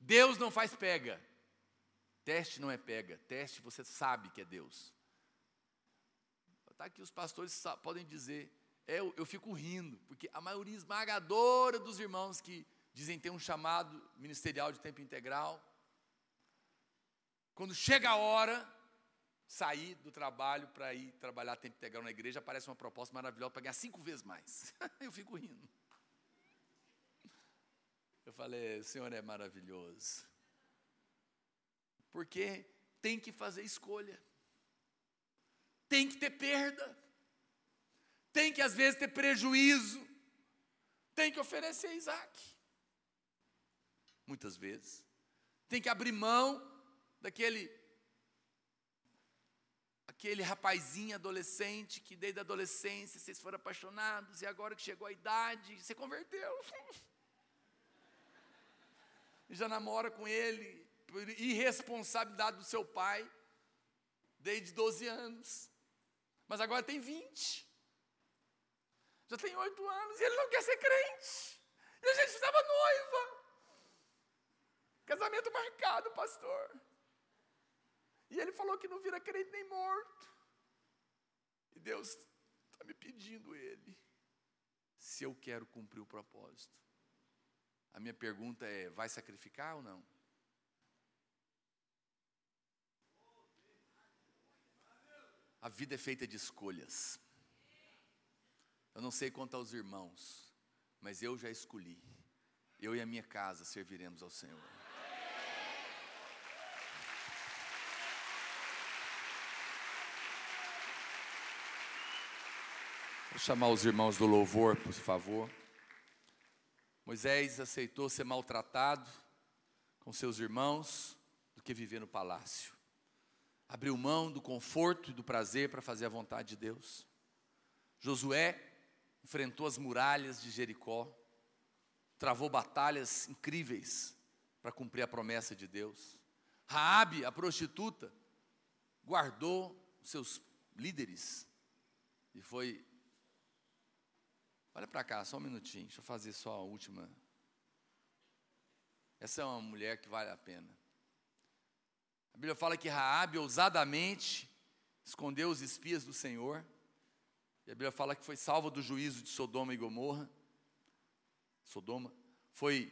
Deus não faz pega, teste não é pega, teste você sabe que é Deus. Tá que os pastores podem dizer, eu, eu fico rindo, porque a maioria esmagadora dos irmãos que dizem ter um chamado ministerial de tempo integral, quando chega a hora, sair do trabalho para ir trabalhar tempo integral na igreja, aparece uma proposta maravilhosa para ganhar cinco vezes mais. [laughs] eu fico rindo. Eu falei, o Senhor é maravilhoso. Porque tem que fazer escolha. Tem que ter perda. Tem que às vezes ter prejuízo. Tem que oferecer Isaac. Muitas vezes. Tem que abrir mão daquele aquele rapazinho adolescente que desde a adolescência vocês foram apaixonados e agora que chegou a idade, você converteu. [laughs] Já namora com ele por irresponsabilidade do seu pai. desde 12 anos. Mas agora tem 20. Já tem 8 anos e ele não quer ser crente. E a gente estava noiva. Casamento marcado, pastor. E ele falou que não vira crente nem morto. E Deus está me pedindo ele se eu quero cumprir o propósito. A minha pergunta é: vai sacrificar ou não? A vida é feita de escolhas. Eu não sei quanto aos irmãos, mas eu já escolhi. Eu e a minha casa serviremos ao Senhor. Vou chamar os irmãos do louvor, por favor. Moisés aceitou ser maltratado com seus irmãos do que viver no palácio. Abriu mão do conforto e do prazer para fazer a vontade de Deus. Josué enfrentou as muralhas de Jericó, travou batalhas incríveis para cumprir a promessa de Deus. Raabe, a prostituta, guardou seus líderes e foi Olha para cá, só um minutinho, deixa eu fazer só a última. Essa é uma mulher que vale a pena. A Bíblia fala que Raabe ousadamente escondeu os espias do Senhor. E a Bíblia fala que foi salva do juízo de Sodoma e Gomorra. Sodoma foi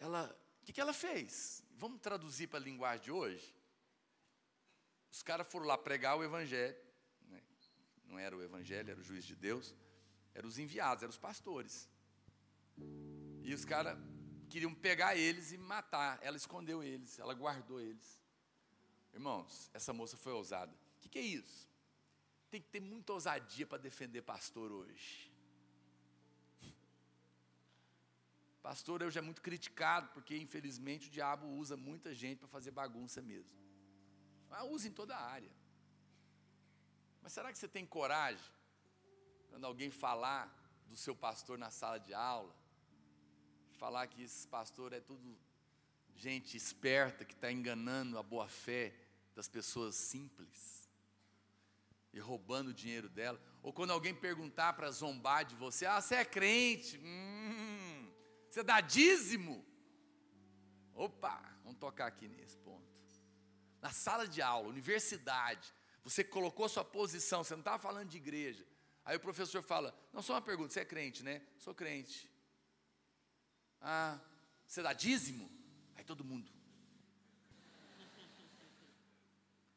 ela, o que, que ela fez? Vamos traduzir para a linguagem de hoje. Os caras foram lá pregar o evangelho, né? não era o evangelho, era o juiz de Deus. Eram os enviados, eram os pastores. E os caras queriam pegar eles e matar. Ela escondeu eles, ela guardou eles. Irmãos, essa moça foi ousada. O que, que é isso? Tem que ter muita ousadia para defender pastor hoje. Pastor hoje é muito criticado, porque infelizmente o diabo usa muita gente para fazer bagunça mesmo. Mas usa em toda a área. Mas será que você tem coragem quando alguém falar do seu pastor na sala de aula, falar que esse pastor é tudo gente esperta que está enganando a boa fé das pessoas simples e roubando o dinheiro dela, ou quando alguém perguntar para zombar de você, ah, você é crente, hum, você dá dízimo? Opa, vamos tocar aqui nesse ponto. Na sala de aula, universidade, você colocou sua posição, você não estava falando de igreja, Aí o professor fala: Não, só uma pergunta, você é crente, né? Sou crente. Ah, você dá dízimo? Aí todo mundo.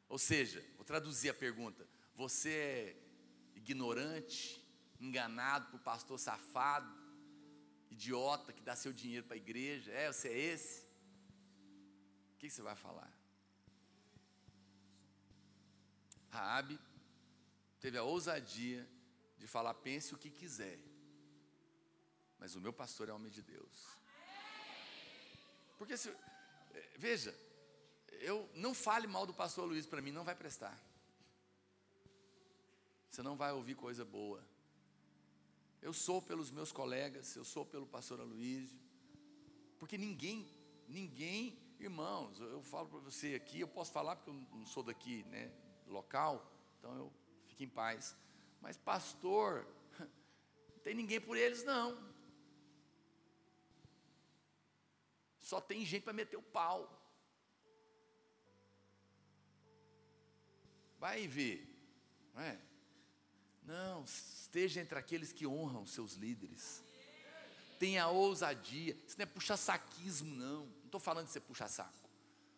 Ou seja, vou traduzir a pergunta: Você é ignorante, enganado por pastor safado, idiota que dá seu dinheiro para a igreja? É, você é esse? O que você vai falar? Raabe teve a ousadia de falar, pense o que quiser, mas o meu pastor é homem de Deus. Porque se, eh, veja, eu não fale mal do pastor Luiz para mim, não vai prestar. Você não vai ouvir coisa boa. Eu sou pelos meus colegas, eu sou pelo pastor Aloysio, porque ninguém, ninguém, irmãos, eu falo para você aqui, eu posso falar porque eu não sou daqui, né, local, então eu fico em paz. Mas, pastor, [laughs] não tem ninguém por eles, não. Só tem gente para meter o pau. Vai ver, não é? Não, esteja entre aqueles que honram seus líderes. Tenha ousadia. Isso não é puxar saquismo, não. Não estou falando de ser puxar saco.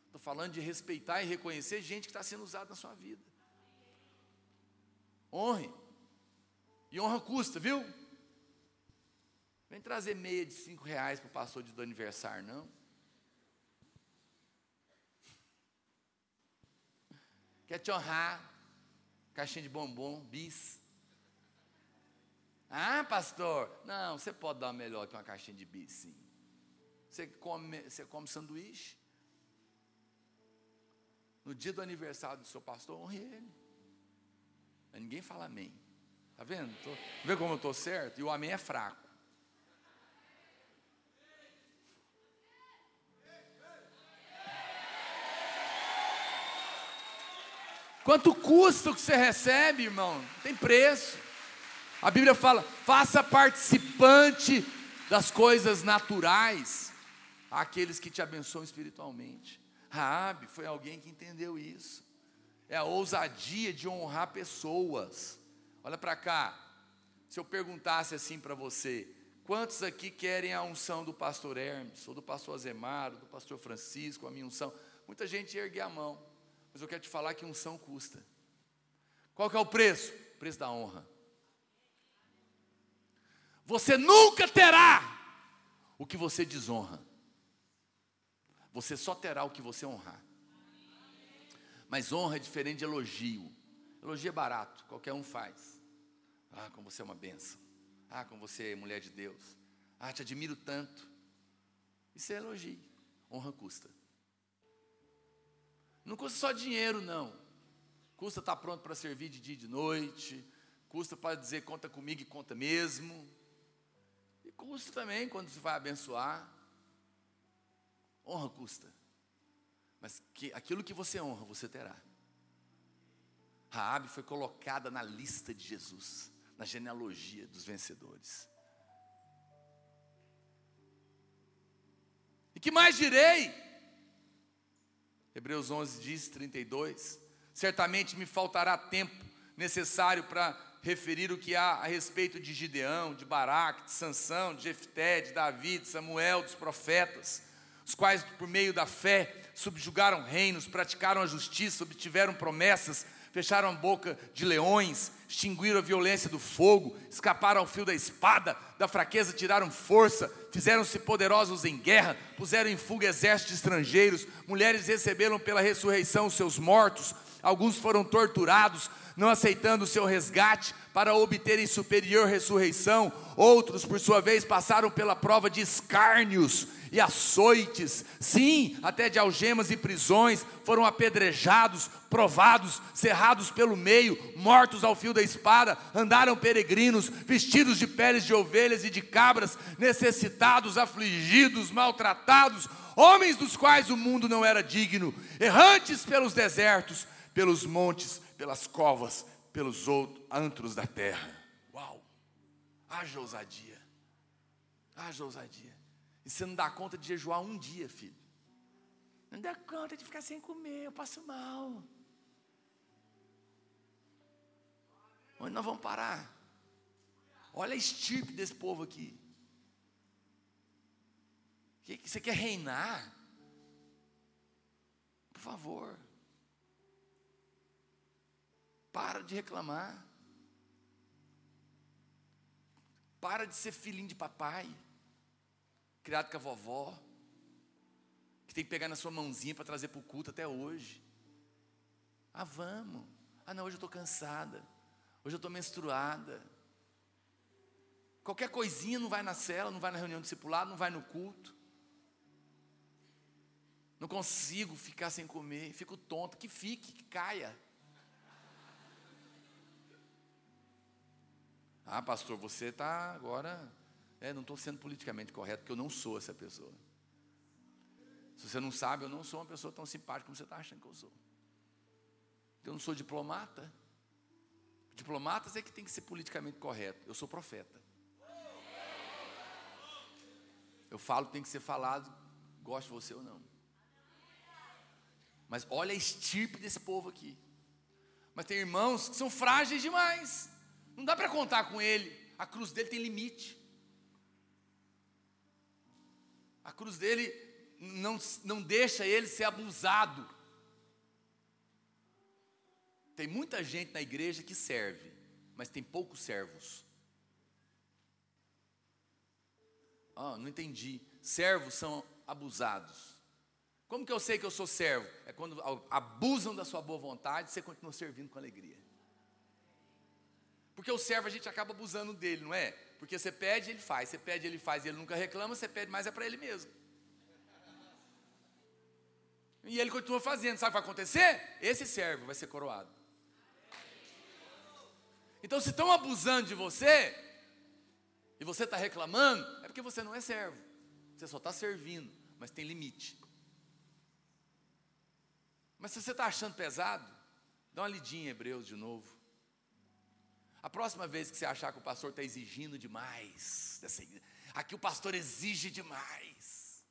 Estou falando de respeitar e reconhecer gente que está sendo usada na sua vida. Honre. E honra custa, viu? Vem trazer meia de cinco reais para o pastor de do aniversário, não. Quer te honrar? Caixinha de bombom, bis. Ah, pastor? Não, você pode dar melhor que uma caixinha de bis, sim. Você come, você come sanduíche. No dia do aniversário do seu pastor, honre ele. Mas ninguém fala amém. Está vendo? Tô, vê como eu estou certo? E o amém é fraco. Quanto custa que você recebe, irmão? Tem preço. A Bíblia fala: faça participante das coisas naturais aqueles que te abençoam espiritualmente. Raabe foi alguém que entendeu isso. É a ousadia de honrar pessoas. Olha para cá. Se eu perguntasse assim para você, quantos aqui querem a unção do pastor Hermes, ou do pastor Azemaro, do pastor Francisco, a minha unção? Muita gente ergue a mão, mas eu quero te falar que unção custa. Qual que é o preço? O preço da honra. Você nunca terá o que você desonra. Você só terá o que você honrar. Mas honra é diferente de elogio. Elogio é barato, qualquer um faz. Ah, como você é uma benção. Ah, como você é mulher de Deus. Ah, te admiro tanto. Isso é elogio. Honra custa. Não custa só dinheiro, não. Custa estar pronto para servir de dia e de noite. Custa para dizer conta comigo e conta mesmo. Custa também quando você vai abençoar. Honra custa. Mas que, aquilo que você honra, você terá. Raabe foi colocada na lista de Jesus, na genealogia dos vencedores. E que mais direi? Hebreus 11 diz, 32. Certamente me faltará tempo necessário para referir o que há a respeito de Gideão, de Baraque, de Sansão, de Jefté, de Davi, de Samuel, dos profetas, os quais por meio da fé subjugaram reinos, praticaram a justiça, obtiveram promessas, fecharam a boca de leões, extinguiram a violência do fogo, escaparam ao fio da espada, da fraqueza tiraram força, fizeram-se poderosos em guerra, puseram em fuga exércitos estrangeiros, mulheres receberam pela ressurreição os seus mortos, alguns foram torturados, não aceitando o seu resgate para obterem superior ressurreição. Outros, por sua vez, passaram pela prova de escárnios e açoites, sim, até de algemas e prisões, foram apedrejados, provados, cerrados pelo meio, mortos ao fio da espada, andaram peregrinos, vestidos de peles de ovelhas e de cabras, necessitados, afligidos, maltratados, homens dos quais o mundo não era digno, errantes pelos desertos, pelos montes, pelas covas, pelos outros antros da terra. Uau! Haja ousadia. Haja ousadia. E você não dá conta de jejuar um dia, filho. Não dá conta de ficar sem comer, eu passo mal. Onde nós vamos parar? Olha a estirpe desse povo aqui. Você quer reinar? Por favor. Para de reclamar. Para de ser filhinho de papai, criado com a vovó, que tem que pegar na sua mãozinha para trazer para o culto até hoje. Ah, vamos. Ah, não, hoje eu estou cansada. Hoje eu estou menstruada. Qualquer coisinha não vai na cela, não vai na reunião discipulado, não vai no culto. Não consigo ficar sem comer, fico tonto, que fique, que caia. Ah, pastor, você está agora. É, não estou sendo politicamente correto, porque eu não sou essa pessoa. Se você não sabe, eu não sou uma pessoa tão simpática como você está achando que eu sou. Eu não sou diplomata. Diplomatas é que tem que ser politicamente correto. Eu sou profeta. Eu falo tem que ser falado, goste você ou não. Mas olha a estirpe desse povo aqui. Mas tem irmãos que são frágeis demais. Não dá para contar com ele. A cruz dele tem limite. A cruz dele não, não deixa ele ser abusado. Tem muita gente na igreja que serve, mas tem poucos servos. Oh, não entendi. Servos são abusados. Como que eu sei que eu sou servo? É quando abusam da sua boa vontade, você continua servindo com alegria. Porque o servo a gente acaba abusando dele, não é? Porque você pede, ele faz, você pede, ele faz, e ele nunca reclama, você pede mais é para ele mesmo. E ele continua fazendo, sabe o que vai acontecer? Esse servo vai ser coroado. Então, se estão abusando de você, e você está reclamando, é porque você não é servo. Você só está servindo, mas tem limite. Mas se você está achando pesado, Dá uma lidinha em Hebreus de novo. A próxima vez que você achar que o pastor está exigindo demais, aqui o pastor exige demais.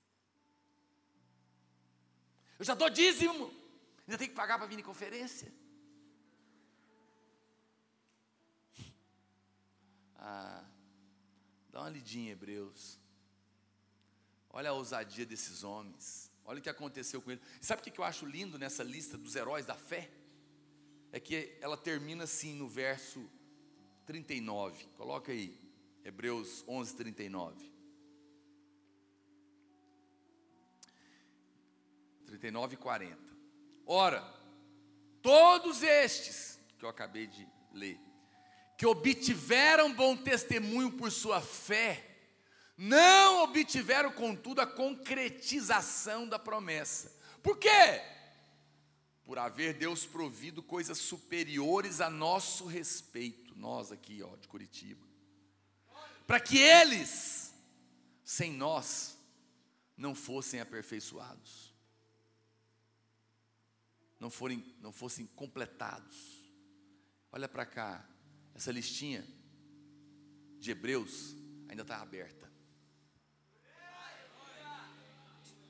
Eu já dou dízimo, ainda tem que pagar para vir em conferência. [laughs] Ah, dá uma lidinha Hebreus. Olha a ousadia desses homens. Olha o que aconteceu com eles. Sabe o que eu acho lindo nessa lista dos heróis da fé? É que ela termina assim no verso 39. Coloca aí, Hebreus 11, 39. 39 e 40. Ora, todos estes que eu acabei de ler, que obtiveram bom testemunho por sua fé, não obtiveram, contudo, a concretização da promessa. Por quê? Por haver Deus provido coisas superiores a nosso respeito, nós aqui, ó, de Curitiba, para que eles, sem nós, não fossem aperfeiçoados, não, forem, não fossem completados. Olha para cá, essa listinha de Hebreus ainda está aberta.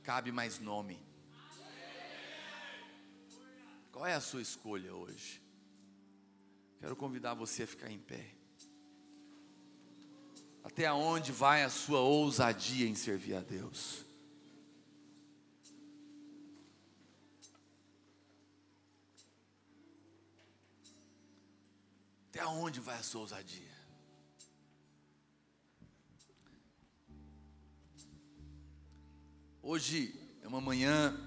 Cabe mais nome. Qual é a sua escolha hoje? Quero convidar você a ficar em pé. Até onde vai a sua ousadia em servir a Deus? Até onde vai a sua ousadia? Hoje é uma manhã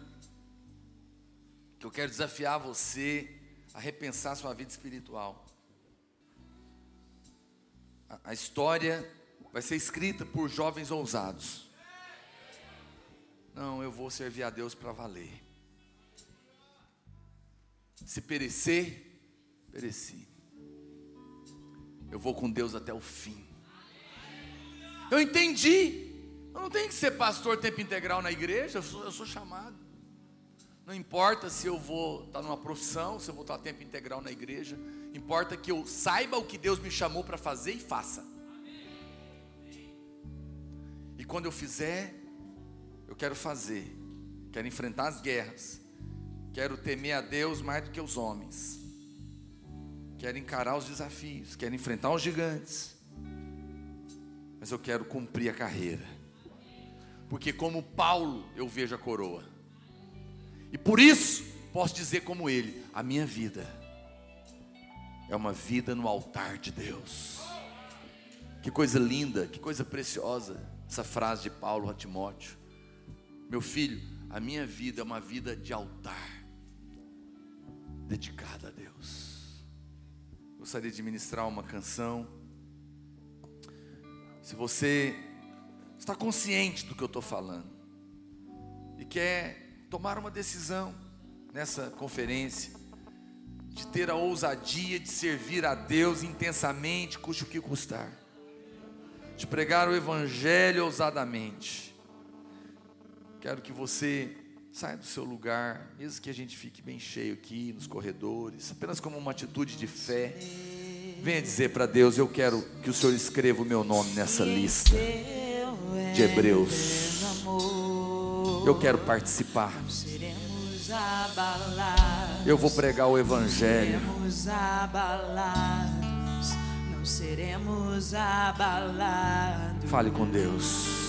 que eu quero desafiar você a repensar sua vida espiritual. A, a história vai ser escrita por jovens ousados. Não, eu vou servir a Deus para valer. Se perecer, pereci eu vou com Deus até o fim. Eu entendi. Eu não tenho que ser pastor tempo integral na igreja, eu sou, eu sou chamado. Não importa se eu vou estar numa profissão, se eu vou estar tempo integral na igreja, importa que eu saiba o que Deus me chamou para fazer e faça. E quando eu fizer, eu quero fazer, quero enfrentar as guerras, quero temer a Deus mais do que os homens quero encarar os desafios, quero enfrentar os gigantes, mas eu quero cumprir a carreira, porque como Paulo eu vejo a coroa, e por isso posso dizer como ele: a minha vida é uma vida no altar de Deus. Que coisa linda, que coisa preciosa essa frase de Paulo a Timóteo. Meu filho, a minha vida é uma vida de altar, dedicada a Deus. Gostaria de ministrar uma canção. Se você está consciente do que eu estou falando e quer tomar uma decisão nessa conferência, de ter a ousadia de servir a Deus intensamente, custe o que custar, de pregar o Evangelho ousadamente, quero que você Saia do seu lugar, mesmo que a gente fique bem cheio aqui nos corredores, apenas como uma atitude de fé. Venha dizer para Deus: Eu quero que o Senhor escreva o meu nome nessa lista de Hebreus. Eu quero participar. Eu vou pregar o Evangelho. Não seremos abalados. Fale com Deus.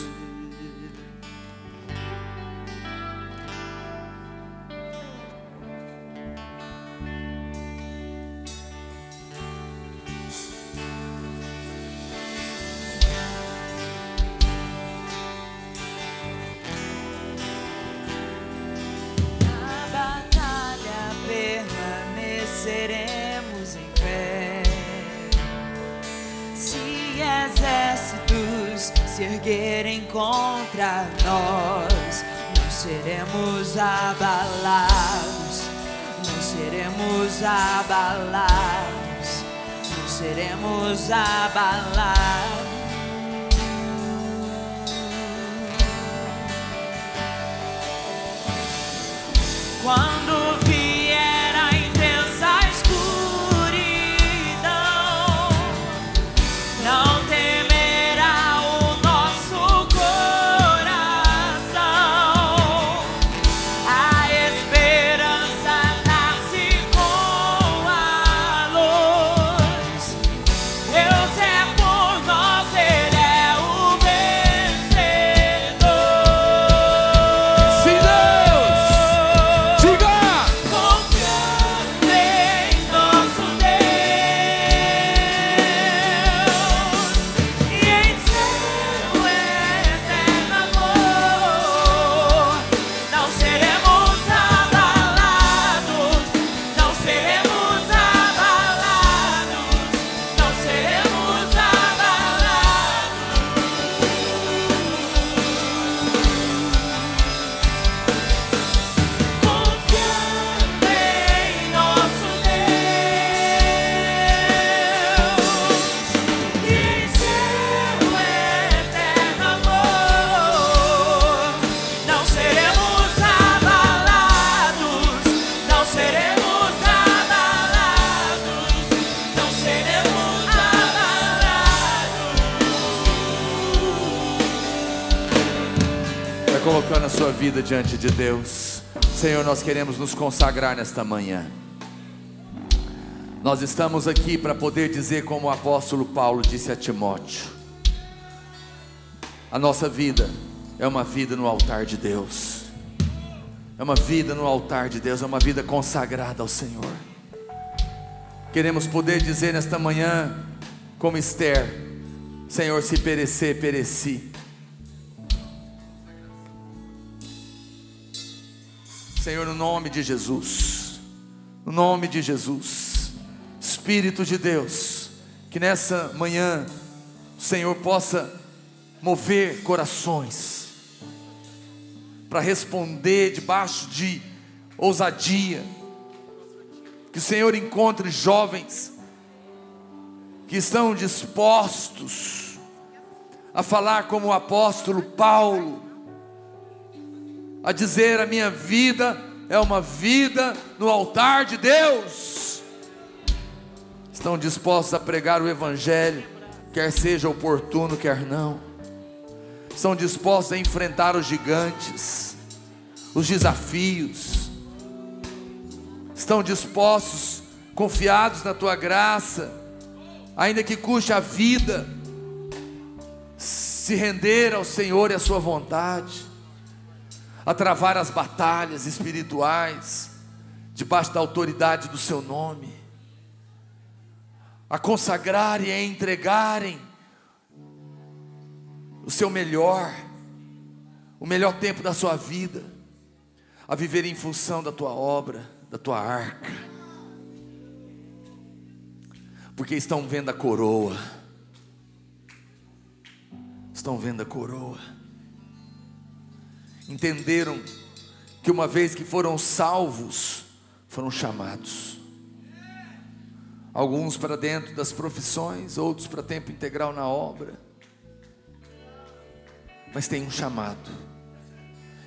Abalados, não seremos abalados. Quando vida diante de Deus. Senhor, nós queremos nos consagrar nesta manhã. Nós estamos aqui para poder dizer, como o apóstolo Paulo disse a Timóteo: a nossa vida é uma vida no altar de Deus, é uma vida no altar de Deus, é uma vida consagrada ao Senhor. Queremos poder dizer nesta manhã, como Esther: Senhor, se perecer, pereci. Senhor, no nome de Jesus, no nome de Jesus, Espírito de Deus, que nessa manhã o Senhor possa mover corações para responder debaixo de ousadia, que o Senhor encontre jovens que estão dispostos a falar como o apóstolo Paulo, a dizer: a minha vida é uma vida no altar de Deus. Estão dispostos a pregar o Evangelho, quer seja oportuno, quer não. Estão dispostos a enfrentar os gigantes, os desafios. Estão dispostos, confiados na tua graça, ainda que custe a vida, se render ao Senhor e à Sua vontade a travar as batalhas espirituais debaixo da autoridade do seu nome, a consagrarem e a entregarem o seu melhor, o melhor tempo da sua vida, a viver em função da tua obra, da tua arca, porque estão vendo a coroa, estão vendo a coroa entenderam que uma vez que foram salvos, foram chamados. Alguns para dentro das profissões, outros para tempo integral na obra. Mas tem um chamado.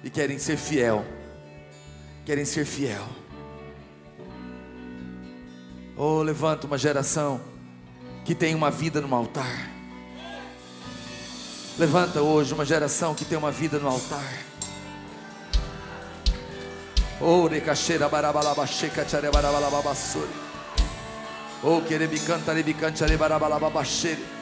E querem ser fiel. Querem ser fiel. Oh, levanta uma geração que tem uma vida no altar. Levanta hoje uma geração que tem uma vida no altar. Ore cacheira barabalaba checa chare barabalaba sori. Oh querebi canta rebi cantare barabalaba chere.